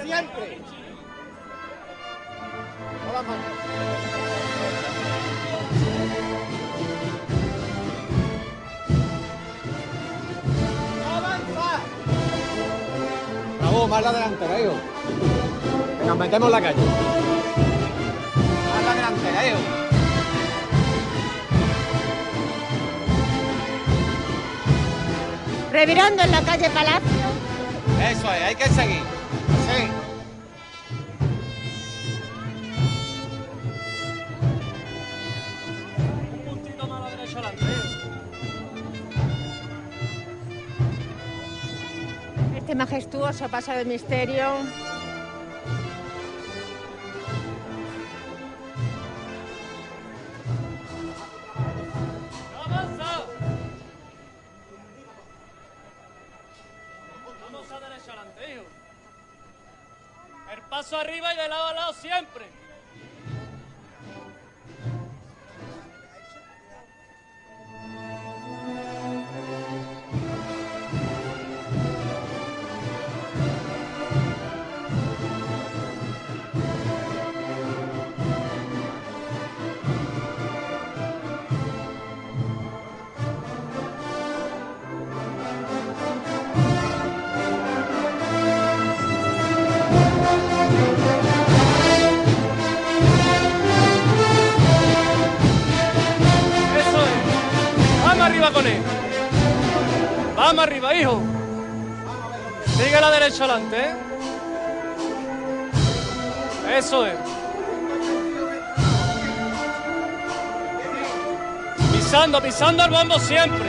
Siempre. Hola, mano. ¡Avanza! Bravo, más la delantera, hijo. Que nos metemos en la calle. Más la delantera, hijo. Revirando en la calle Palacio. Eso es, hay que seguir. Este majestuoso paso de misterio. El paso arriba y de lado a lado siempre. Adelante, ¿eh? Eso es. Pisando, pisando el bombo siempre.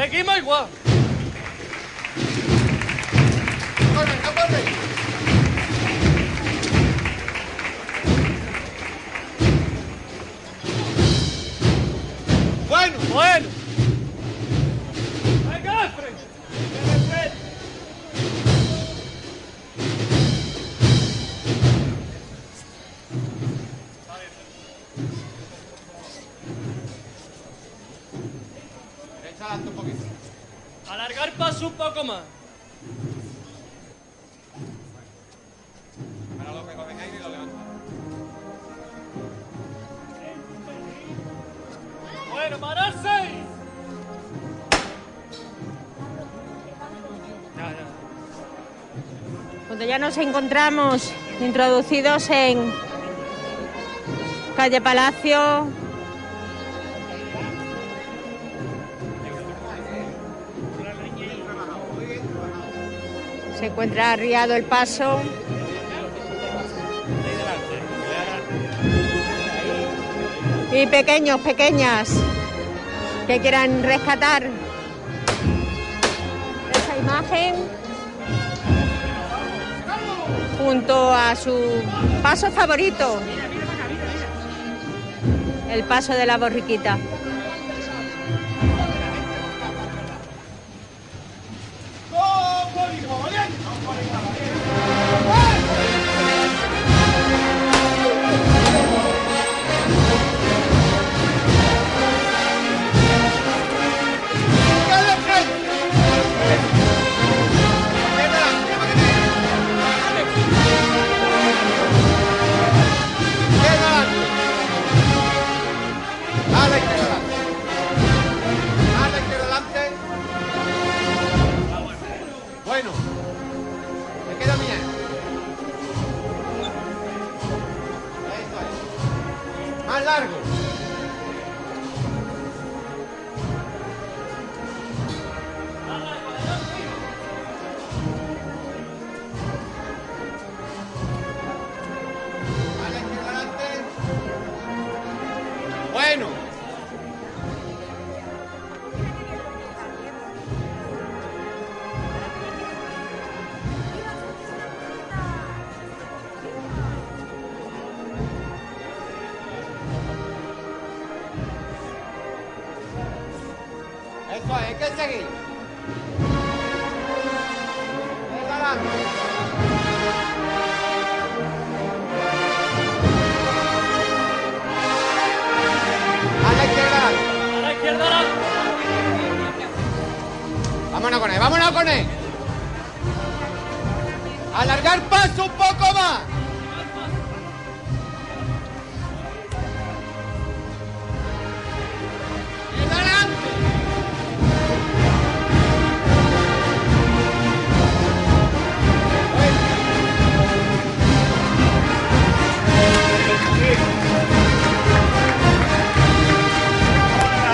Seguimos igual. Ya nos encontramos introducidos en calle Palacio. Se encuentra arriado el paso. Y pequeños, pequeñas, que quieran rescatar esa imagen junto a su paso favorito, el paso de la borriquita. Alargar paso un poco más.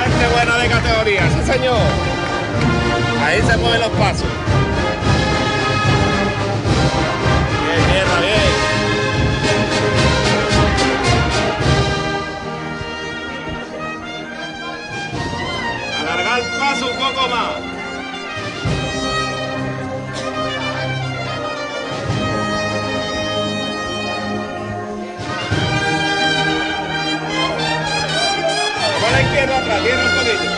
Gente buena de categoría, sí señor. Ahí se mueven los pasos. El paso un poco más. Con la izquierda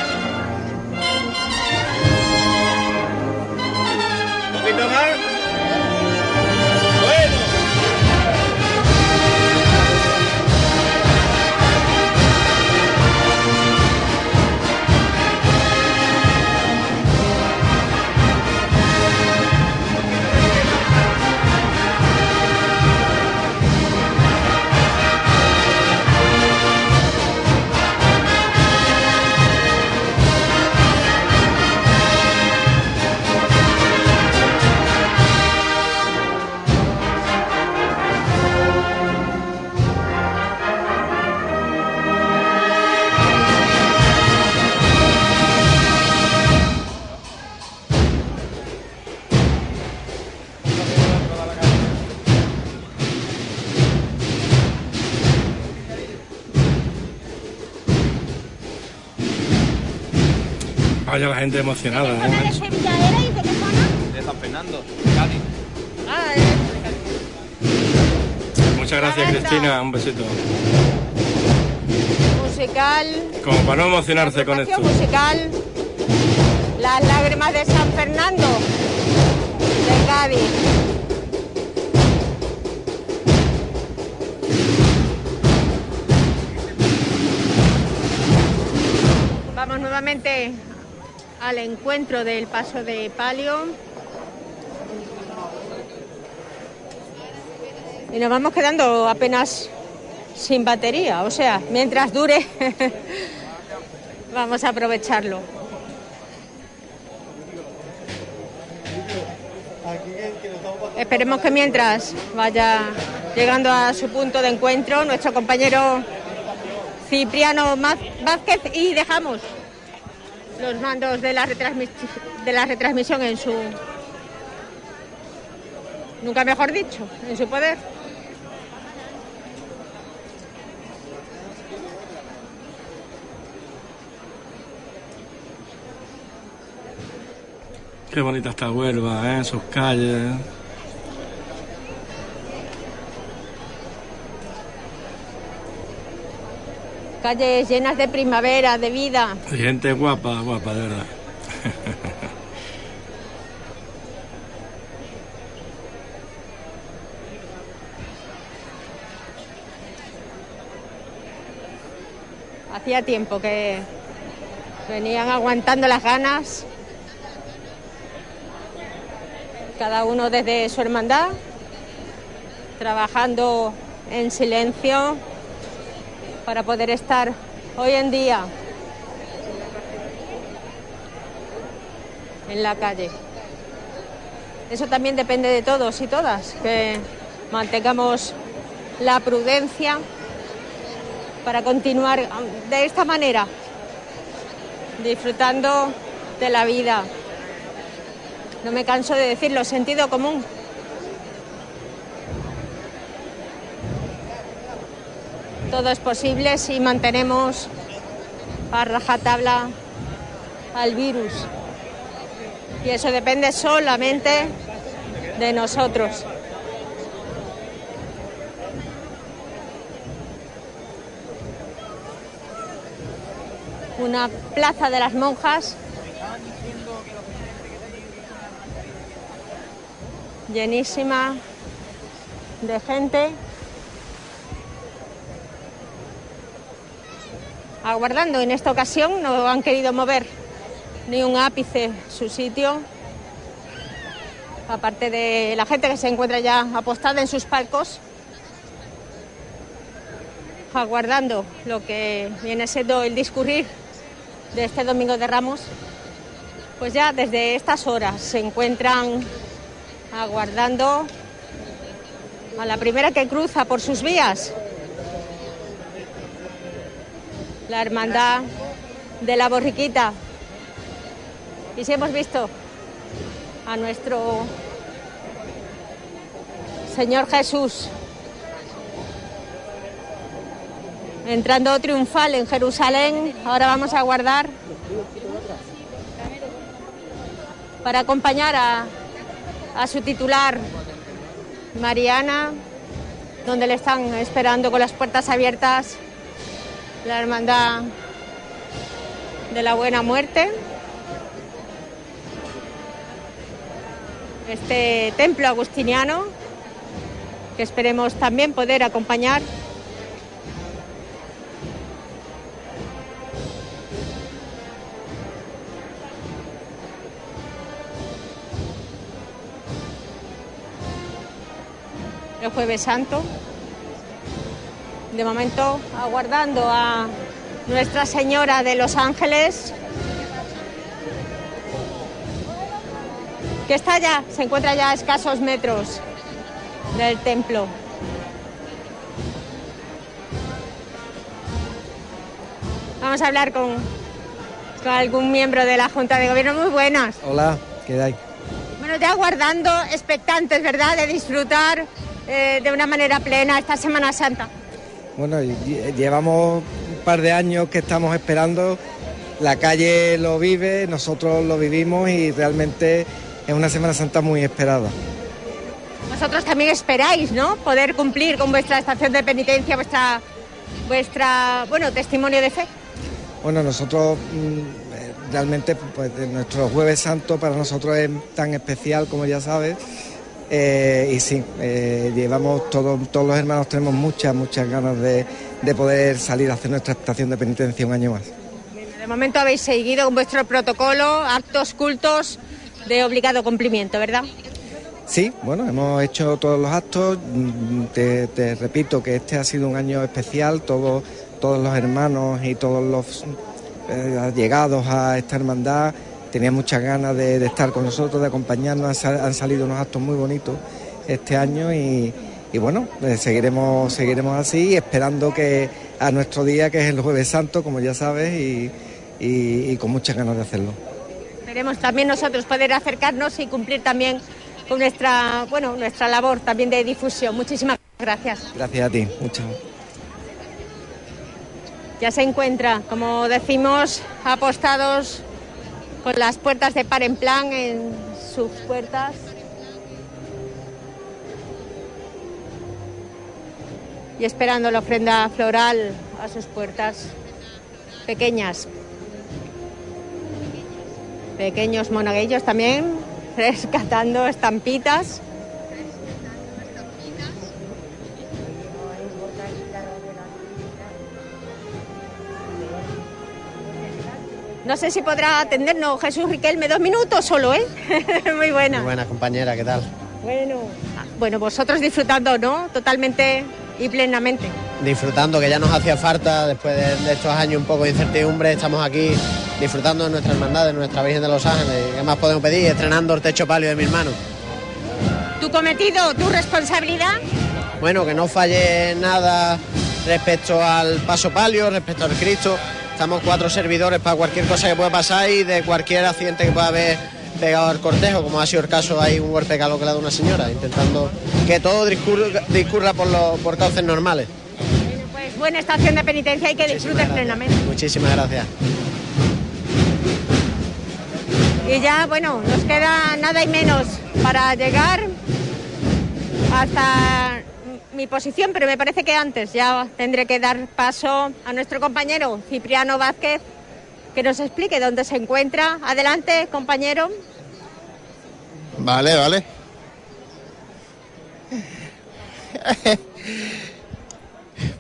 Vaya la gente emocionada. ¿eh? ¿De y de qué zona? De San Fernando, Cádiz. Ah, Muchas gracias, Cristina. Un besito. musical. Como para no emocionarse con esto. musical. Las lágrimas de San Fernando. De Cádiz. Al encuentro del paso de palio. Y nos vamos quedando apenas sin batería, o sea, mientras dure, [LAUGHS] vamos a aprovecharlo. Esperemos que mientras vaya llegando a su punto de encuentro nuestro compañero Cipriano Vázquez y dejamos los mandos de la, de la retransmisión en su, nunca mejor dicho, en su poder. Qué bonita esta Huelva, ¿eh? sus calles. Calles llenas de primavera, de vida. Gente guapa, guapa, de verdad. [LAUGHS] Hacía tiempo que venían aguantando las ganas, cada uno desde su hermandad, trabajando en silencio para poder estar hoy en día en la calle. Eso también depende de todos y todas, que mantengamos la prudencia para continuar de esta manera, disfrutando de la vida. No me canso de decirlo, sentido común. Todo es posible si mantenemos a rajatabla al virus. Y eso depende solamente de nosotros. Una plaza de las monjas llenísima de gente aguardando. En esta ocasión no han querido mover ni un ápice su sitio, aparte de la gente que se encuentra ya apostada en sus palcos, aguardando lo que viene siendo el discurrir de este Domingo de Ramos, pues ya desde estas horas se encuentran aguardando a la primera que cruza por sus vías, la hermandad de la borriquita. Y si hemos visto a nuestro Señor Jesús entrando triunfal en Jerusalén, ahora vamos a guardar para acompañar a, a su titular, Mariana, donde le están esperando con las puertas abiertas la hermandad de la buena muerte. Este templo agustiniano que esperemos también poder acompañar. El jueves santo. De momento aguardando a Nuestra Señora de los Ángeles, que está ya, se encuentra ya a escasos metros del templo. Vamos a hablar con, con algún miembro de la Junta de Gobierno. Muy buenas. Hola, ¿qué hay? Bueno, ya aguardando, expectantes, ¿verdad?, de disfrutar eh, de una manera plena esta Semana Santa. Bueno, llevamos un par de años que estamos esperando, la calle lo vive, nosotros lo vivimos y realmente es una Semana Santa muy esperada. Vosotros también esperáis, ¿no?, poder cumplir con vuestra estación de penitencia, vuestra, vuestra bueno, testimonio de fe. Bueno, nosotros mm, eh, realmente pues nuestro jueves santo para nosotros es tan especial como ya sabes. Eh, y sí, eh, llevamos todos, todos los hermanos tenemos muchas, muchas ganas de, de poder salir a hacer nuestra estación de penitencia un año más. De momento habéis seguido con vuestro protocolo, actos cultos de obligado cumplimiento, ¿verdad? Sí, bueno, hemos hecho todos los actos. Te, te repito que este ha sido un año especial. Todos, todos los hermanos y todos los eh, allegados a esta hermandad tenían muchas ganas de, de estar con nosotros, de acompañarnos. Han, sal- han salido unos actos muy bonitos este año y, y bueno, eh, seguiremos, seguiremos así, esperando que a nuestro día, que es el Jueves Santo, como ya sabes, y, y- y con muchas ganas de hacerlo. Esperemos también nosotros poder acercarnos y cumplir también con nuestra, bueno, nuestra labor también de difusión. Muchísimas gracias. Gracias a ti, muchas Ya se encuentra, como decimos, apostados con las puertas de par en plan en sus puertas. Y esperando la ofrenda floral a sus puertas pequeñas. Pequeños monaguillos también [LAUGHS] rescatando estampitas. No sé si podrá atendernos Jesús Riquelme dos minutos solo, ¿eh? [LAUGHS] Muy buena. Muy buena compañera, ¿qué tal? Bueno, bueno, vosotros disfrutando, ¿no? Totalmente y plenamente. Disfrutando, que ya nos hacía falta después de, de estos años un poco de incertidumbre. Estamos aquí disfrutando de nuestra hermandad, de nuestra Virgen de los Ángeles. ¿Qué más podemos pedir? Estrenando el techo palio de mi hermano. Tu cometido, tu responsabilidad. Bueno, que no falle nada respecto al paso palio, respecto al Cristo. Estamos cuatro servidores para cualquier cosa que pueda pasar y de cualquier accidente que pueda haber pegado al cortejo, como ha sido el caso, hay un golpe calo que le ha dado una señora, intentando que todo discurra, discurra por, los, por cauces normales. Pues buena estación de penitencia y que disfrutes plenamente. Muchísimas gracias. Y ya, bueno, nos queda nada y menos para llegar hasta mi posición, pero me parece que antes ya tendré que dar paso a nuestro compañero Cipriano Vázquez, que nos explique dónde se encuentra. Adelante, compañero. Vale, vale.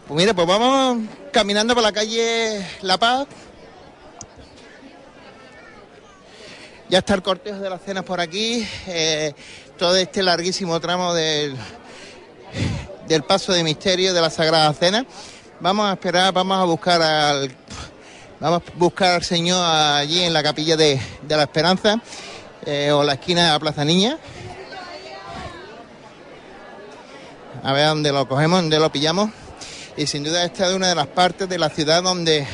Pues mire, pues vamos caminando por la calle La Paz. Ya está el cortejo de las cenas por aquí. eh, todo este larguísimo tramo del, del paso de misterio de la Sagrada Cena. Vamos a esperar, vamos a buscar al vamos a buscar al Señor allí en la capilla de, de la Esperanza eh, o la esquina de la Plaza Niña. A ver dónde lo cogemos, dónde lo pillamos. Y sin duda esta es una de las partes de la ciudad donde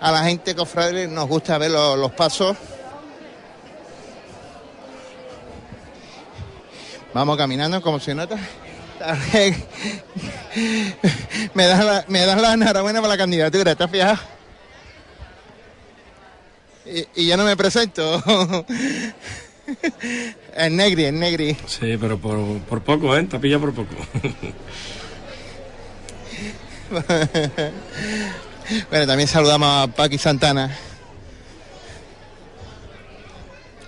a la gente cofrade nos gusta ver los, los pasos. Vamos caminando como se nota. [LAUGHS] me das la, me das la enhorabuena por la candidatura, ¿estás fijado? Y, y yo no me presento. [LAUGHS] es negri, es negri. Sí, pero por, por poco, ¿eh? Te pilla por poco. [LAUGHS] bueno, también saludamos a Paqui Santana.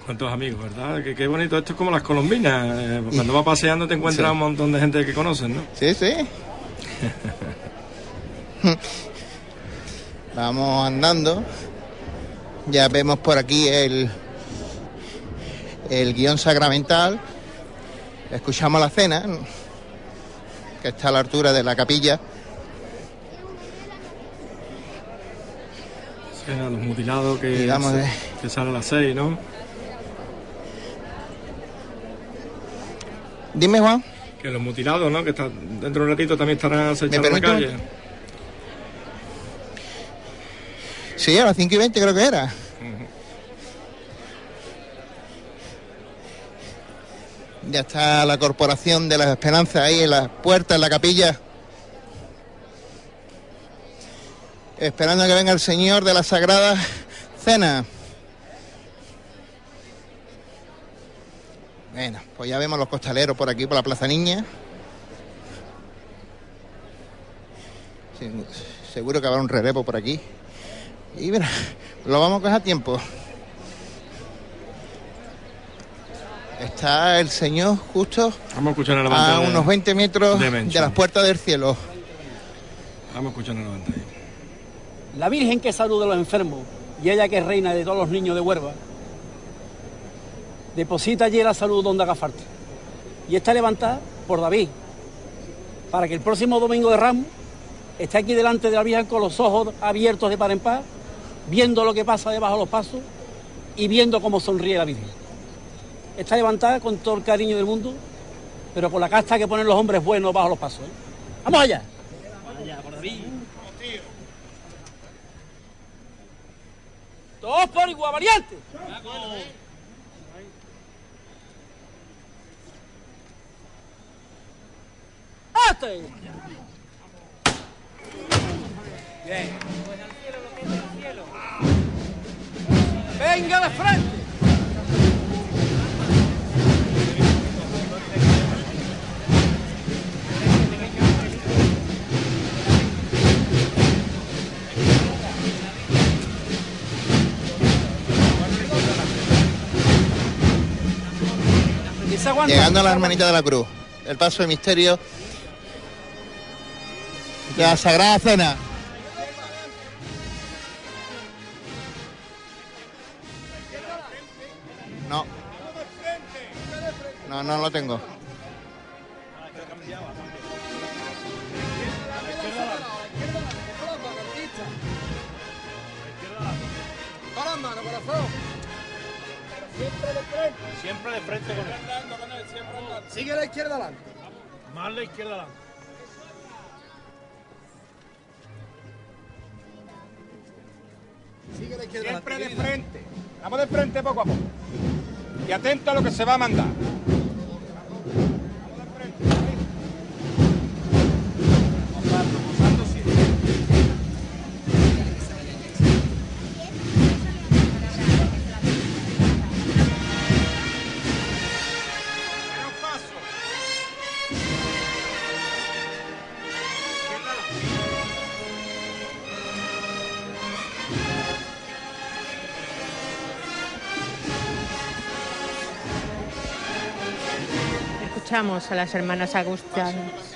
Cuántos amigos, ¿verdad? Qué, qué bonito. Esto es como las colombinas. eh, cuando vas paseando te encuentras Sí. un montón de gente que conoces, ¿no? Sí, sí. [LAUGHS] Vamos andando. Ya vemos por aquí el, el guion sacramental. Escuchamos la cena, que está a la altura de la capilla. Sí, a los mutilados que, se- eh. que sale a las seis, ¿no? Dime, Juan. Que los mutilados, ¿no? Que está, dentro de un ratito también estarán acechando en la calle. Sí, a las 5 y 20 creo que era. Ya está la Corporación de las Esperanzas ahí en las puertas, en la capilla. Esperando a que venga el Señor de la Sagrada Cena. Bueno, pues ya vemos los costaleros por aquí, por la Plaza Niña. Seguro que habrá un relevo por aquí. Y mira, lo vamos a coger a tiempo. Está el Señor justo Vamos a escuchar a de- unos 20 metros de las puertas del cielo. Vamos a escuchar el levante ahí. La Virgen que saluda a los enfermos, y ella que es reina de todos los niños de Huelva, deposita allí la salud donde haga falta. Y está levantada por David, para que el próximo domingo de Ramos esté aquí delante de la Virgen con los ojos abiertos de par en par, viendo lo que pasa debajo de los pasos y viendo cómo sonríe la Virgen. Está levantada con todo el cariño del mundo, pero con la casta que ponen los hombres buenos bajo los pasos. ¿eh? ¡Vamos allá! Allá, por David. Todos por igual, variante. ¡Hasta ahí! Bien. Venga de frente. Y se aguanta. Llegando a la hermanita de la cruz. El paso de misterio de la Sagrada Cena. No. No, no lo tengo. Para las manos, corazón. Siempre de frente. Siempre de frente con él. Sigue a la izquierda adelante. Más la izquierda adelante. Sigue a la izquierda Siempre de frente. Vamos de frente poco a poco. Y atento a lo que se va a mandar. A las hermanas agustianas.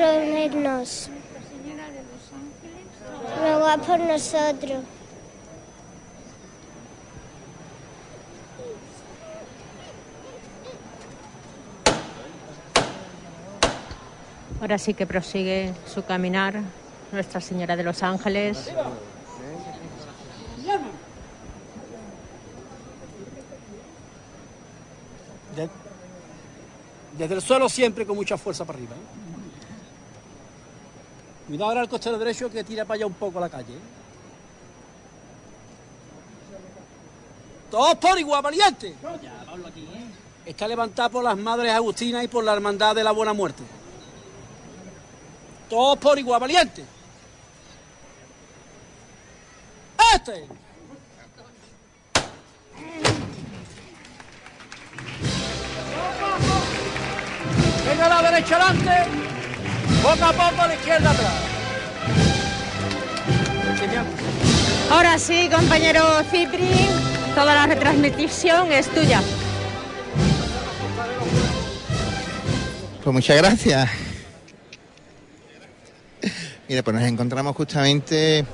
Ángeles. ruega por nosotros. Ahora sí que prosigue su caminar Nuestra Señora de los Ángeles. De- desde el suelo siempre con mucha fuerza para arriba. ¿eh? Cuidado ahora el costero derecho que tira para allá un poco a la calle. ¿eh? Todos por igual, valiente. Está levantada por las madres agustinas y por la hermandad de la buena muerte. Todos por igual, valiente. Este. Venga a la derecha adelante, poco a poco a la izquierda atrás. Ahora sí, compañero Cipri, toda la retransmisión es tuya. Pues muchas gracias. Mira, pues nos encontramos justamente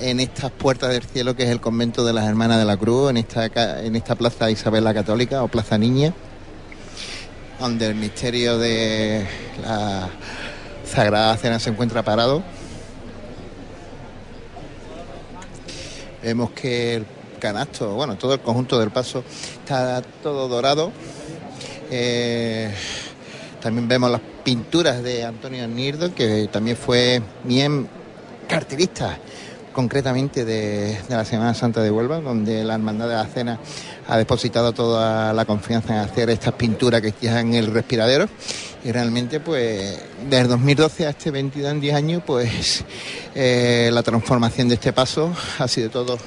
en estas puertas del cielo que es el convento de las Hermanas de la Cruz, en esta, en esta plaza Isabel la Católica o Plaza Niña, donde el misterio de la Sagrada Cena se encuentra parado. Vemos que el canasto, bueno, todo el conjunto del paso está todo dorado. Eh, también vemos las pinturas de Antonio Nirdo, que también fue bien cartelista concretamente de, la Semana Santa de Huelva, donde la Hermandad de la Cena ha depositado toda la confianza en hacer estas pinturas que están en el respiradero. Y realmente, pues, desde 2012 a este 22 en 10 años, pues, eh, la transformación de este paso ha sido todo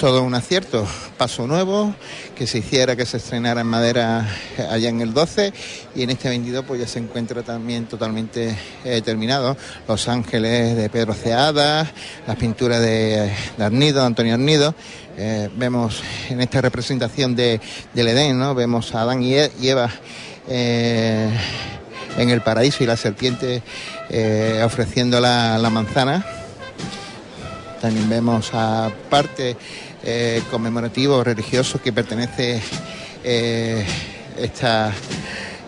todo un acierto, paso nuevo, que se hiciera, que se estrenara en madera eh, allá en el 12 y en este 22 pues ya se encuentra también totalmente eh, terminado. Los Ángeles de Pedro Ceada, las pinturas de, de Arnido, Antonio Arnido. Eh, vemos en esta representación de, del Edén, ¿no? Vemos a Adán y E- Eva en el paraíso y la serpiente ofreciendo la, la manzana. También vemos a parte eh, conmemorativo religioso que pertenece eh, esta,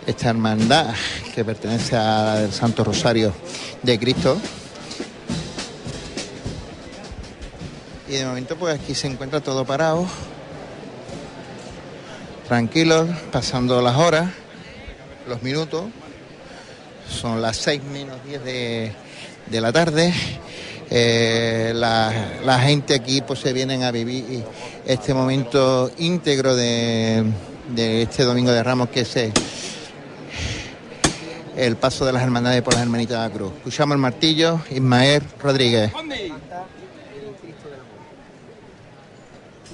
esta hermandad que pertenece al Santo Rosario de Cristo. Y de momento pues aquí se encuentra todo parado, tranquilos, pasando las horas, los minutos. Son las 6 menos 10 de, de la tarde. Eh, la, gente aquí pues se vienen a vivir este momento íntegro de, este Domingo de Ramos que es el, paso de las hermandades por las hermanitas de la cruz. Escuchamos el martillo, Ismael Rodríguez.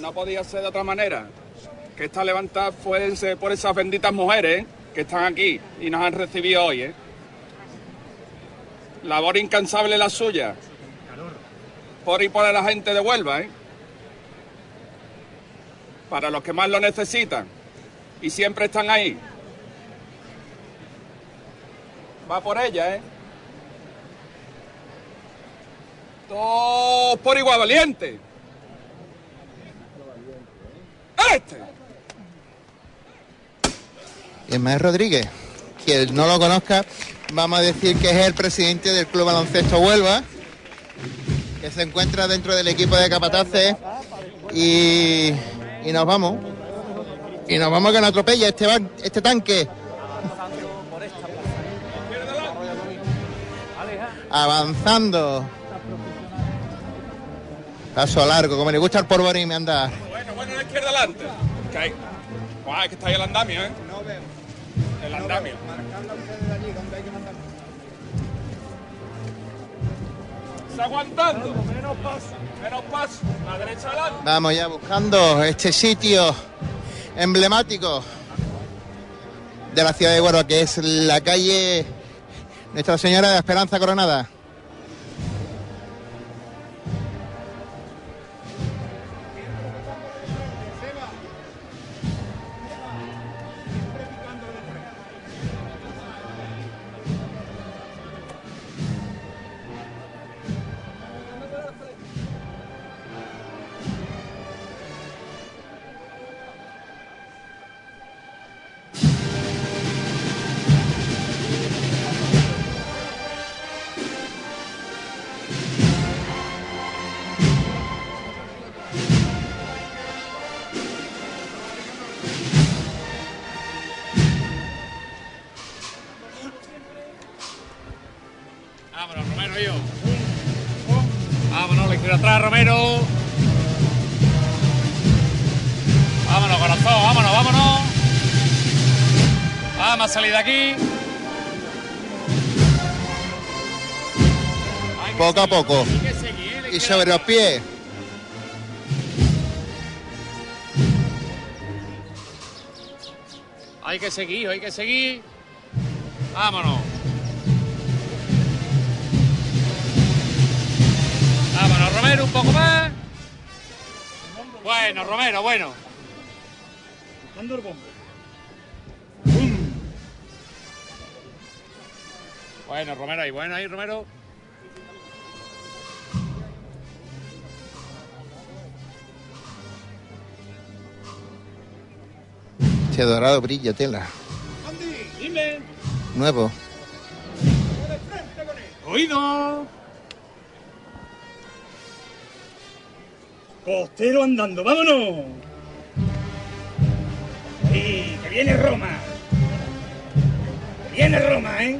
No podía ser de otra manera. Que esta levantada fuese por esas benditas mujeres que están aquí y nos han recibido hoy. ¿eh? Labor incansable la suya. Por y por la gente de Huelva. ¿eh? Para los que más lo necesitan. Y siempre están ahí. Va por ella, ¿eh? Todos por igual valiente. Este. Ismael Rodríguez, quien no lo conozca, vamos a decir que es el presidente del Club Baloncesto Huelva, que se encuentra dentro del equipo de capataces y, y nos vamos. Y nos vamos que nos atropella este, ban- este tanque. Avanzando. Paso largo, como le gusta al porvenir me anda. Bueno, bueno, la izquierda adelante. Que hay. Que está ahí el andamio, ¿eh? No veo. El andamio. Menos paso. Menos paso. La derecha adelante. Vamos ya buscando este sitio emblemático de la ciudad de Huelva, que es la calle Nuestra Señora de la Esperanza Coronada. Romero. Vámonos, corazón, vámonos, vámonos. Vamos a salir de aquí. Poco a poco. Y sobre los pies. Hay que seguir, hay que seguir. Vámonos. Romero, un poco más. Bueno, Romero, bueno. Buscando el bombo. Bueno, Romero ahí, bueno ahí, Romero. Este dorado brilla tela. Dime. Nuevo. Oído. Costero andando, vámonos. ¡Y que viene Roma! ¡Que viene Roma, eh!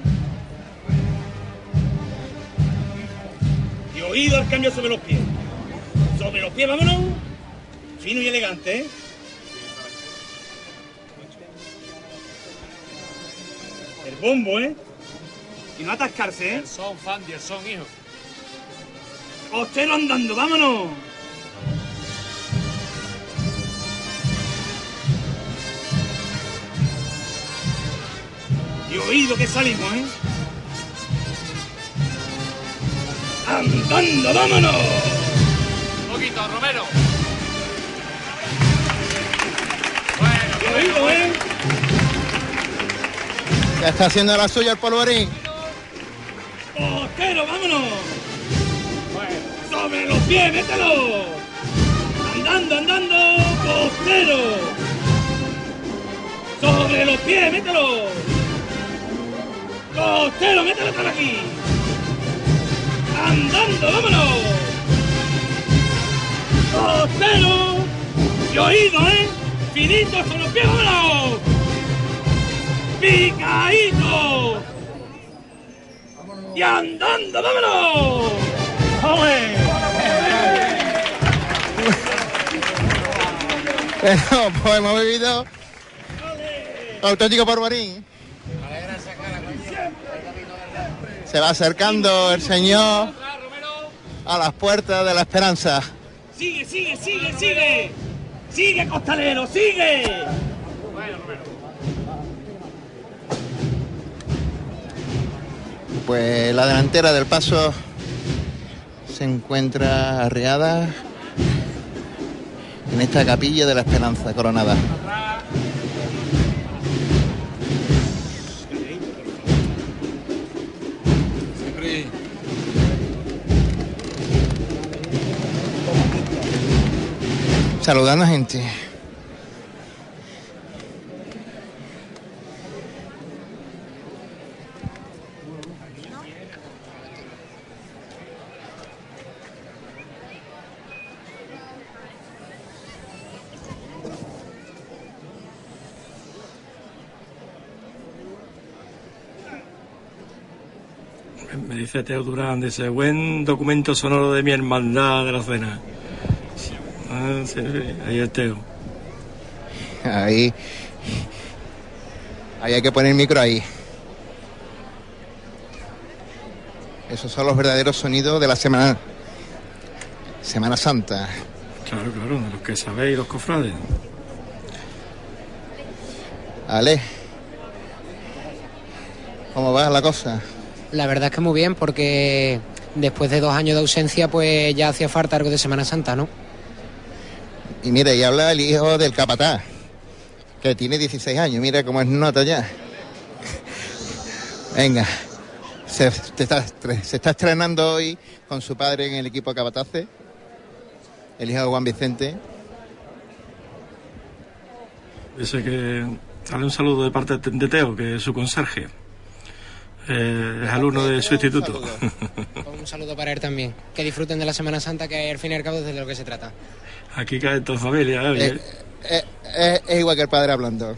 Y oído al cambio sobre los pies. Sobre los pies, vámonos. Fino y elegante, ¿eh? El bombo, ¿eh? Y no atascarse, ¿eh? El son, Fandi, el son, hijo. Costero andando, vámonos. Oído que salimos, ¿eh? Andando, vámonos. Un poquito, Romero. Y oído, ¿eh? Ya está haciendo la suya el polvorín. Costero, vámonos. Sobre los pies, mételo. Andando, andando, costero. Sobre los pies, mételo. Costero, mételo por aquí. Andando, vámonos. Costero. Y oído, ¿eh? Finito sobre los pies, vámonos. Picadito. Y andando, vámonos. ¡Vamos! Bueno, pues hemos vivido auténtico polvorín. Se va acercando el Señor a las puertas de la esperanza. Sigue, sigue, sigue, sigue. Sigue, costalero, sigue. Pues la delantera del paso se encuentra arreada en esta capilla de la esperanza coronada. Saludando a gente. Me dice Teo Durán, dice, buen documento sonoro de mi hermandad de la cena. Ah, sí, ahí es Teo. Ahí. Ahí hay que poner el micro ahí. Esos son los verdaderos sonidos de la semana. Semana Santa. Claro, claro, de los que sabéis, los cofrades. Ale. ¿Cómo va la cosa? La verdad es que muy bien, porque después de dos años de ausencia, pues ya hacía falta algo de Semana Santa, ¿no? Y mira, y habla el hijo del capataz, que tiene 16 años, mira cómo es nota ya. [LAUGHS] Venga, se, te está, se está estrenando hoy con su padre en el equipo capataces, el hijo de Juan Vicente. Dice que sale un saludo de parte de Teo, que es su conserje. Eh, es alumno de su instituto. [LAUGHS] Un saludo para él también. Que disfruten de la Semana Santa, que al fin y al cabo es de lo que se trata. Aquí cae toda familia, ¿eh? Eh, eh, eh, es igual que el padre hablando.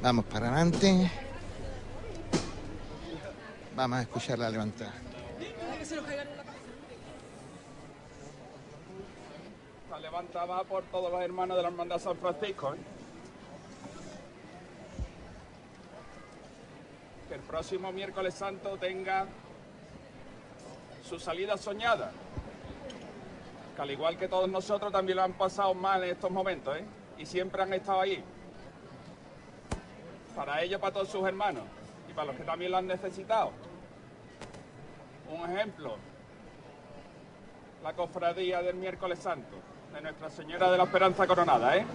Vamos para adelante. Vamos a escuchar la levantada. La levanta va por todos los hermanos de la Hermandad San Francisco. ¿eh? Que el próximo miércoles santo tenga su salida soñada. Que al igual que todos nosotros también lo han pasado mal en estos momentos. ¿eh? Y siempre han estado ahí. Para ellos, para todos sus hermanos. Y para los que también lo han necesitado. Un ejemplo. La cofradía del miércoles santo. de Nuestra Señora de la Esperanza Coronada, ¿eh?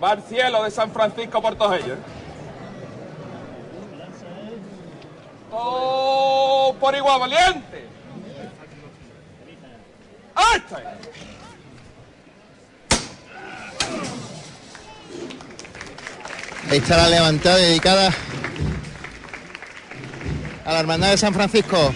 Va al cielo de San Francisco por todos ellos. Todo por igual, valiente. ¡Ahí está! Ahí está la levantada dedicada a la Hermandad de San Francisco.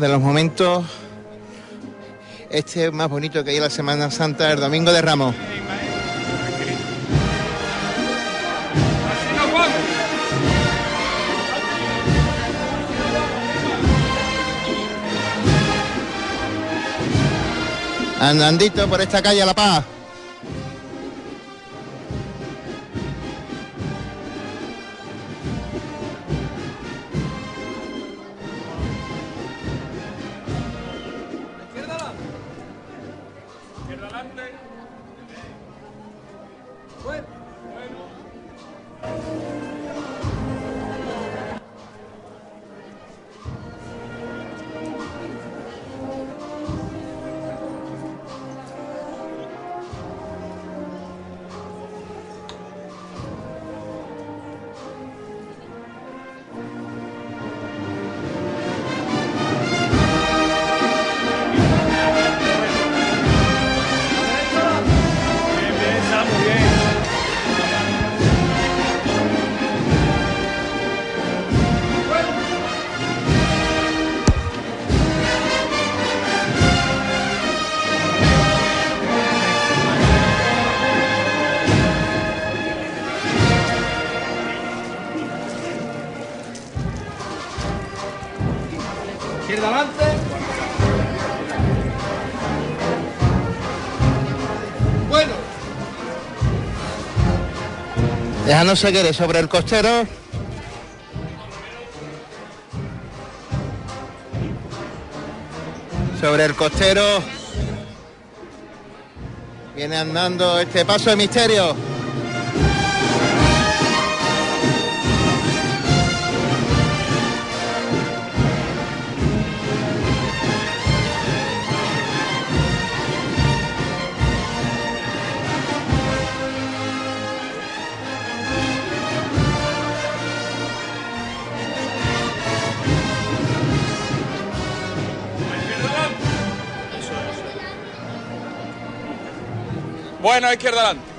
De los momentos, este más bonito que hay la Semana Santa, el Domingo de Ramos. Andandito por esta calle La Paz. Dejando seguir sobre el costero. Sobre el costero. Viene andando este paso de misterio. Bueno, izquierda adelante.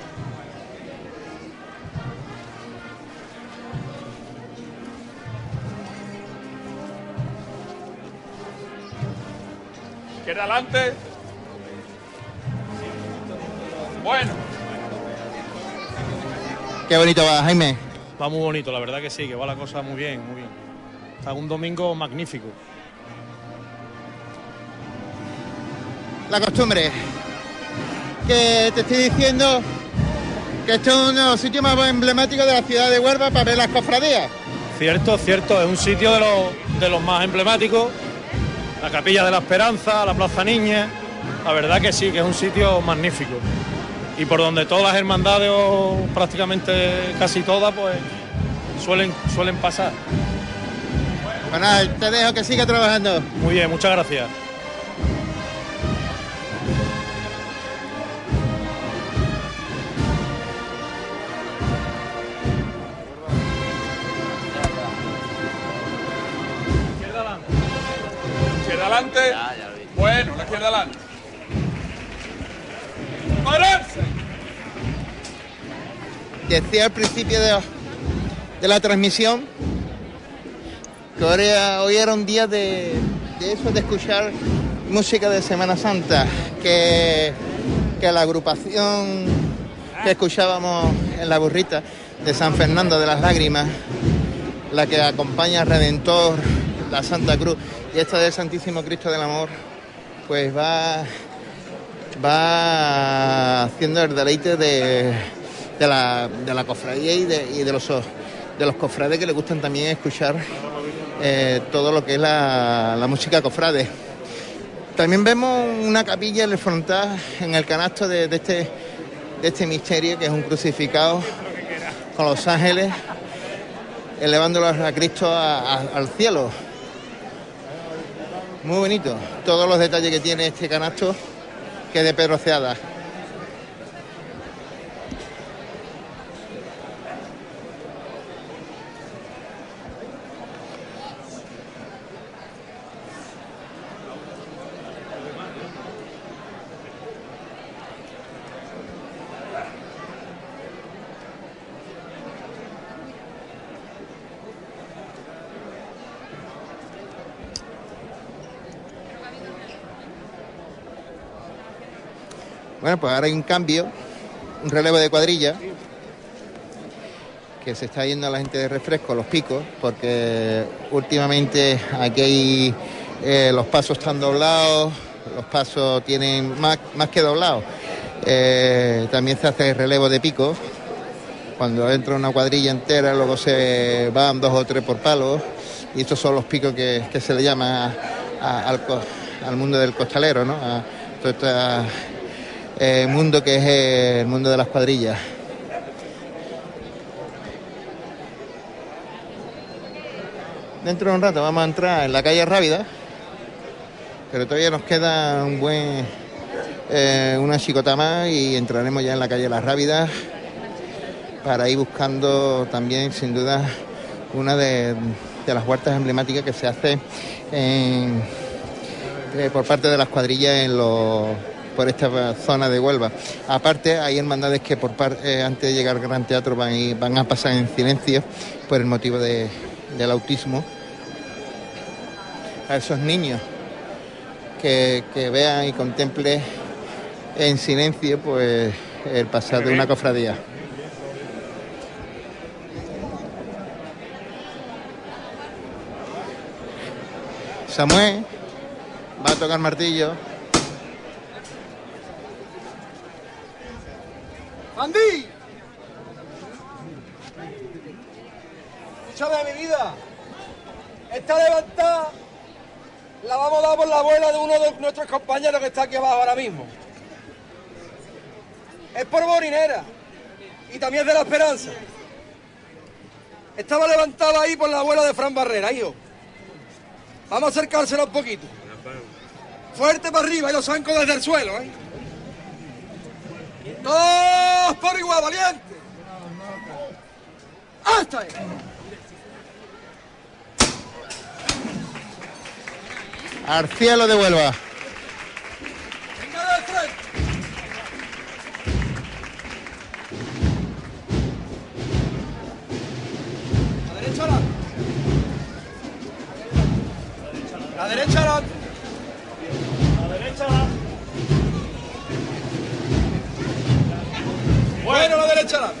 Izquierda adelante. Bueno. Qué bonito va, Jaime. Va muy bonito, la verdad que sí, que va la cosa muy bien, muy bien. Está un domingo magnífico. La costumbre. Que te estoy diciendo que esto es uno de los sitios más emblemáticos de la ciudad de Huelva para ver las cofradías. Cierto, cierto, es un sitio de los, de los más emblemáticos. La Capilla de la Esperanza, la Plaza Niña. La verdad que sí, que es un sitio magnífico. Y por donde todas las hermandades, o prácticamente casi todas, pues suelen, suelen pasar. Nada, te dejo que siga trabajando. Muy bien, muchas gracias. Decía al principio de, la transmisión que hoy era, un día de, eso, de escuchar música de Semana Santa, que, que la agrupación que escuchábamos en la burrita de San Fernando de las Lágrimas, la que acompaña al Redentor, la Santa Cruz y esta del Santísimo Cristo del Amor, pues va, va haciendo el deleite de, de la, de la cofradía y de, de los de los cofrades que le gustan también escuchar eh, todo lo que es la, la música cofrade. También vemos una capilla en el frontal, en el canasto de, este, de este misterio, que es un crucificado con los ángeles, elevándolo a Cristo al cielo. Muy bonito. Todos los detalles que tiene este canasto, que es de Pedro Ceada. Bueno, pues ahora hay un cambio, un relevo de cuadrilla, que se está yendo a la gente de refresco, los picos, porque últimamente aquí eh, los pasos están doblados, los pasos tienen más, más que doblados. Eh, también se hace relevo de picos, cuando entra una cuadrilla entera, luego se van dos o tres por palos, y estos son los picos que, que se le llama al, al mundo del costalero, ¿no? Eh, mundo que es el mundo de las cuadrillas. Dentro de un rato vamos a entrar en la calle Rábida, pero todavía nos queda un buen eh, una chicota más y entraremos ya en la calle Las Rábidas para ir buscando también, sin duda, una de, las huertas emblemáticas que se hace eh, por parte de las cuadrillas en los por esta zona de Huelva. Aparte, hay hermandades que por par- eh, antes de llegar al Gran Teatro van, ir- van a pasar en silencio por el motivo de- del autismo. A esos niños que, que vean y contemplen en silencio pues el pasar de una cofradía. Samuel va a tocar martillo. ¡Andy! Escúchame, mi vida. Esta levantada la vamos a dar por la abuela de uno de nuestros compañeros que está aquí abajo ahora mismo. Es por Morinera y también es de la Esperanza. Estaba levantada ahí por la abuela de Fran Barrera, hijo. Vamos a acercársela un poquito. Fuerte para arriba y los zancos desde el suelo, ¿eh? Dos por igual, valiente. ¡Hasta ahí! Al cielo de Huelva. Venga de frente. La derecha adelante. La derecha adelante. La derecha adelante. Bueno, la derecha adelante.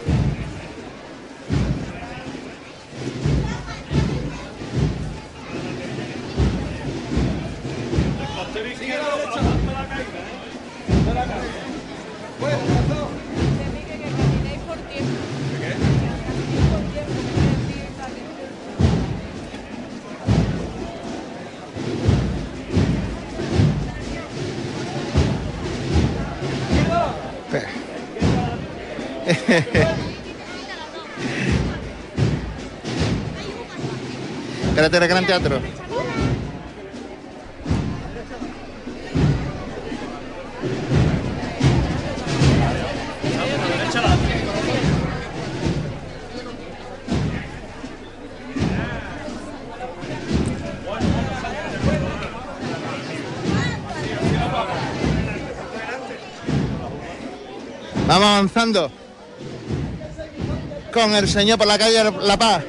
Sigue la derecha adelante. Bueno, El Gran Teatro. Vamos avanzando con el señor por la calle La Paz.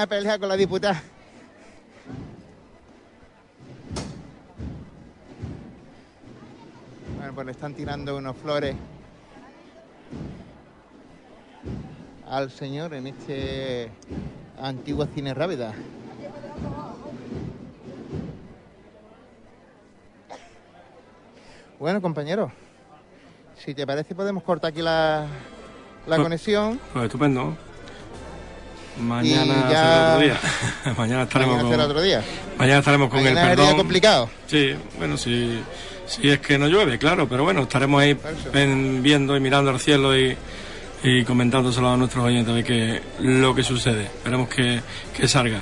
Una pelea con la diputada. Bueno, pues le están tirando unos flores al señor en este antiguo cine Rábida. Bueno, compañero, si te parece podemos cortar aquí la, la Pues- conexión. Pues estupendo. Mañana Y ya- será otro día. [LAUGHS] Mañana estaremos Mañana con, será otro día. Mañana estaremos con Mañana el es el día perdón. complicado. Sí, bueno, si, si es que no llueve, claro, pero bueno, estaremos ahí viendo y mirando al cielo y, y comentándoselo a nuestros oyentes de que lo que sucede. Esperemos que, que salga.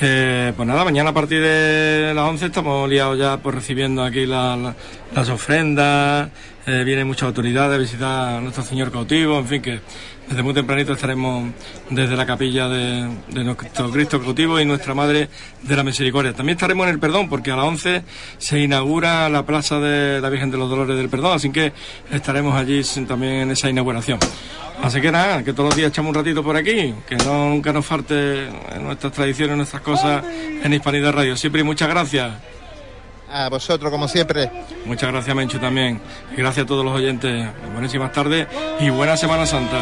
Eh, pues nada, mañana a partir de las 11 estamos liados ya por recibiendo aquí la- la- las ofrendas, eh, vienen muchas autoridades a visitar a nuestro Señor cautivo, en fin que desde muy tempranito estaremos desde la capilla de, nuestro Cristo cautivo y nuestra Madre de la Misericordia. También estaremos en el Perdón porque a las 11 se inaugura la Plaza de la Virgen de los Dolores del Perdón, así que estaremos allí también en esa inauguración. Así que nada, que todos los días echamos un ratito por aquí, que no nunca nos falte nuestras tradiciones, nuestras cosas en Hispanidad Radio. Siempre y muchas gracias. A vosotros, como siempre. Muchas gracias, Menchu, también. Y gracias a todos los oyentes. Buenísimas tardes y buena Semana Santa.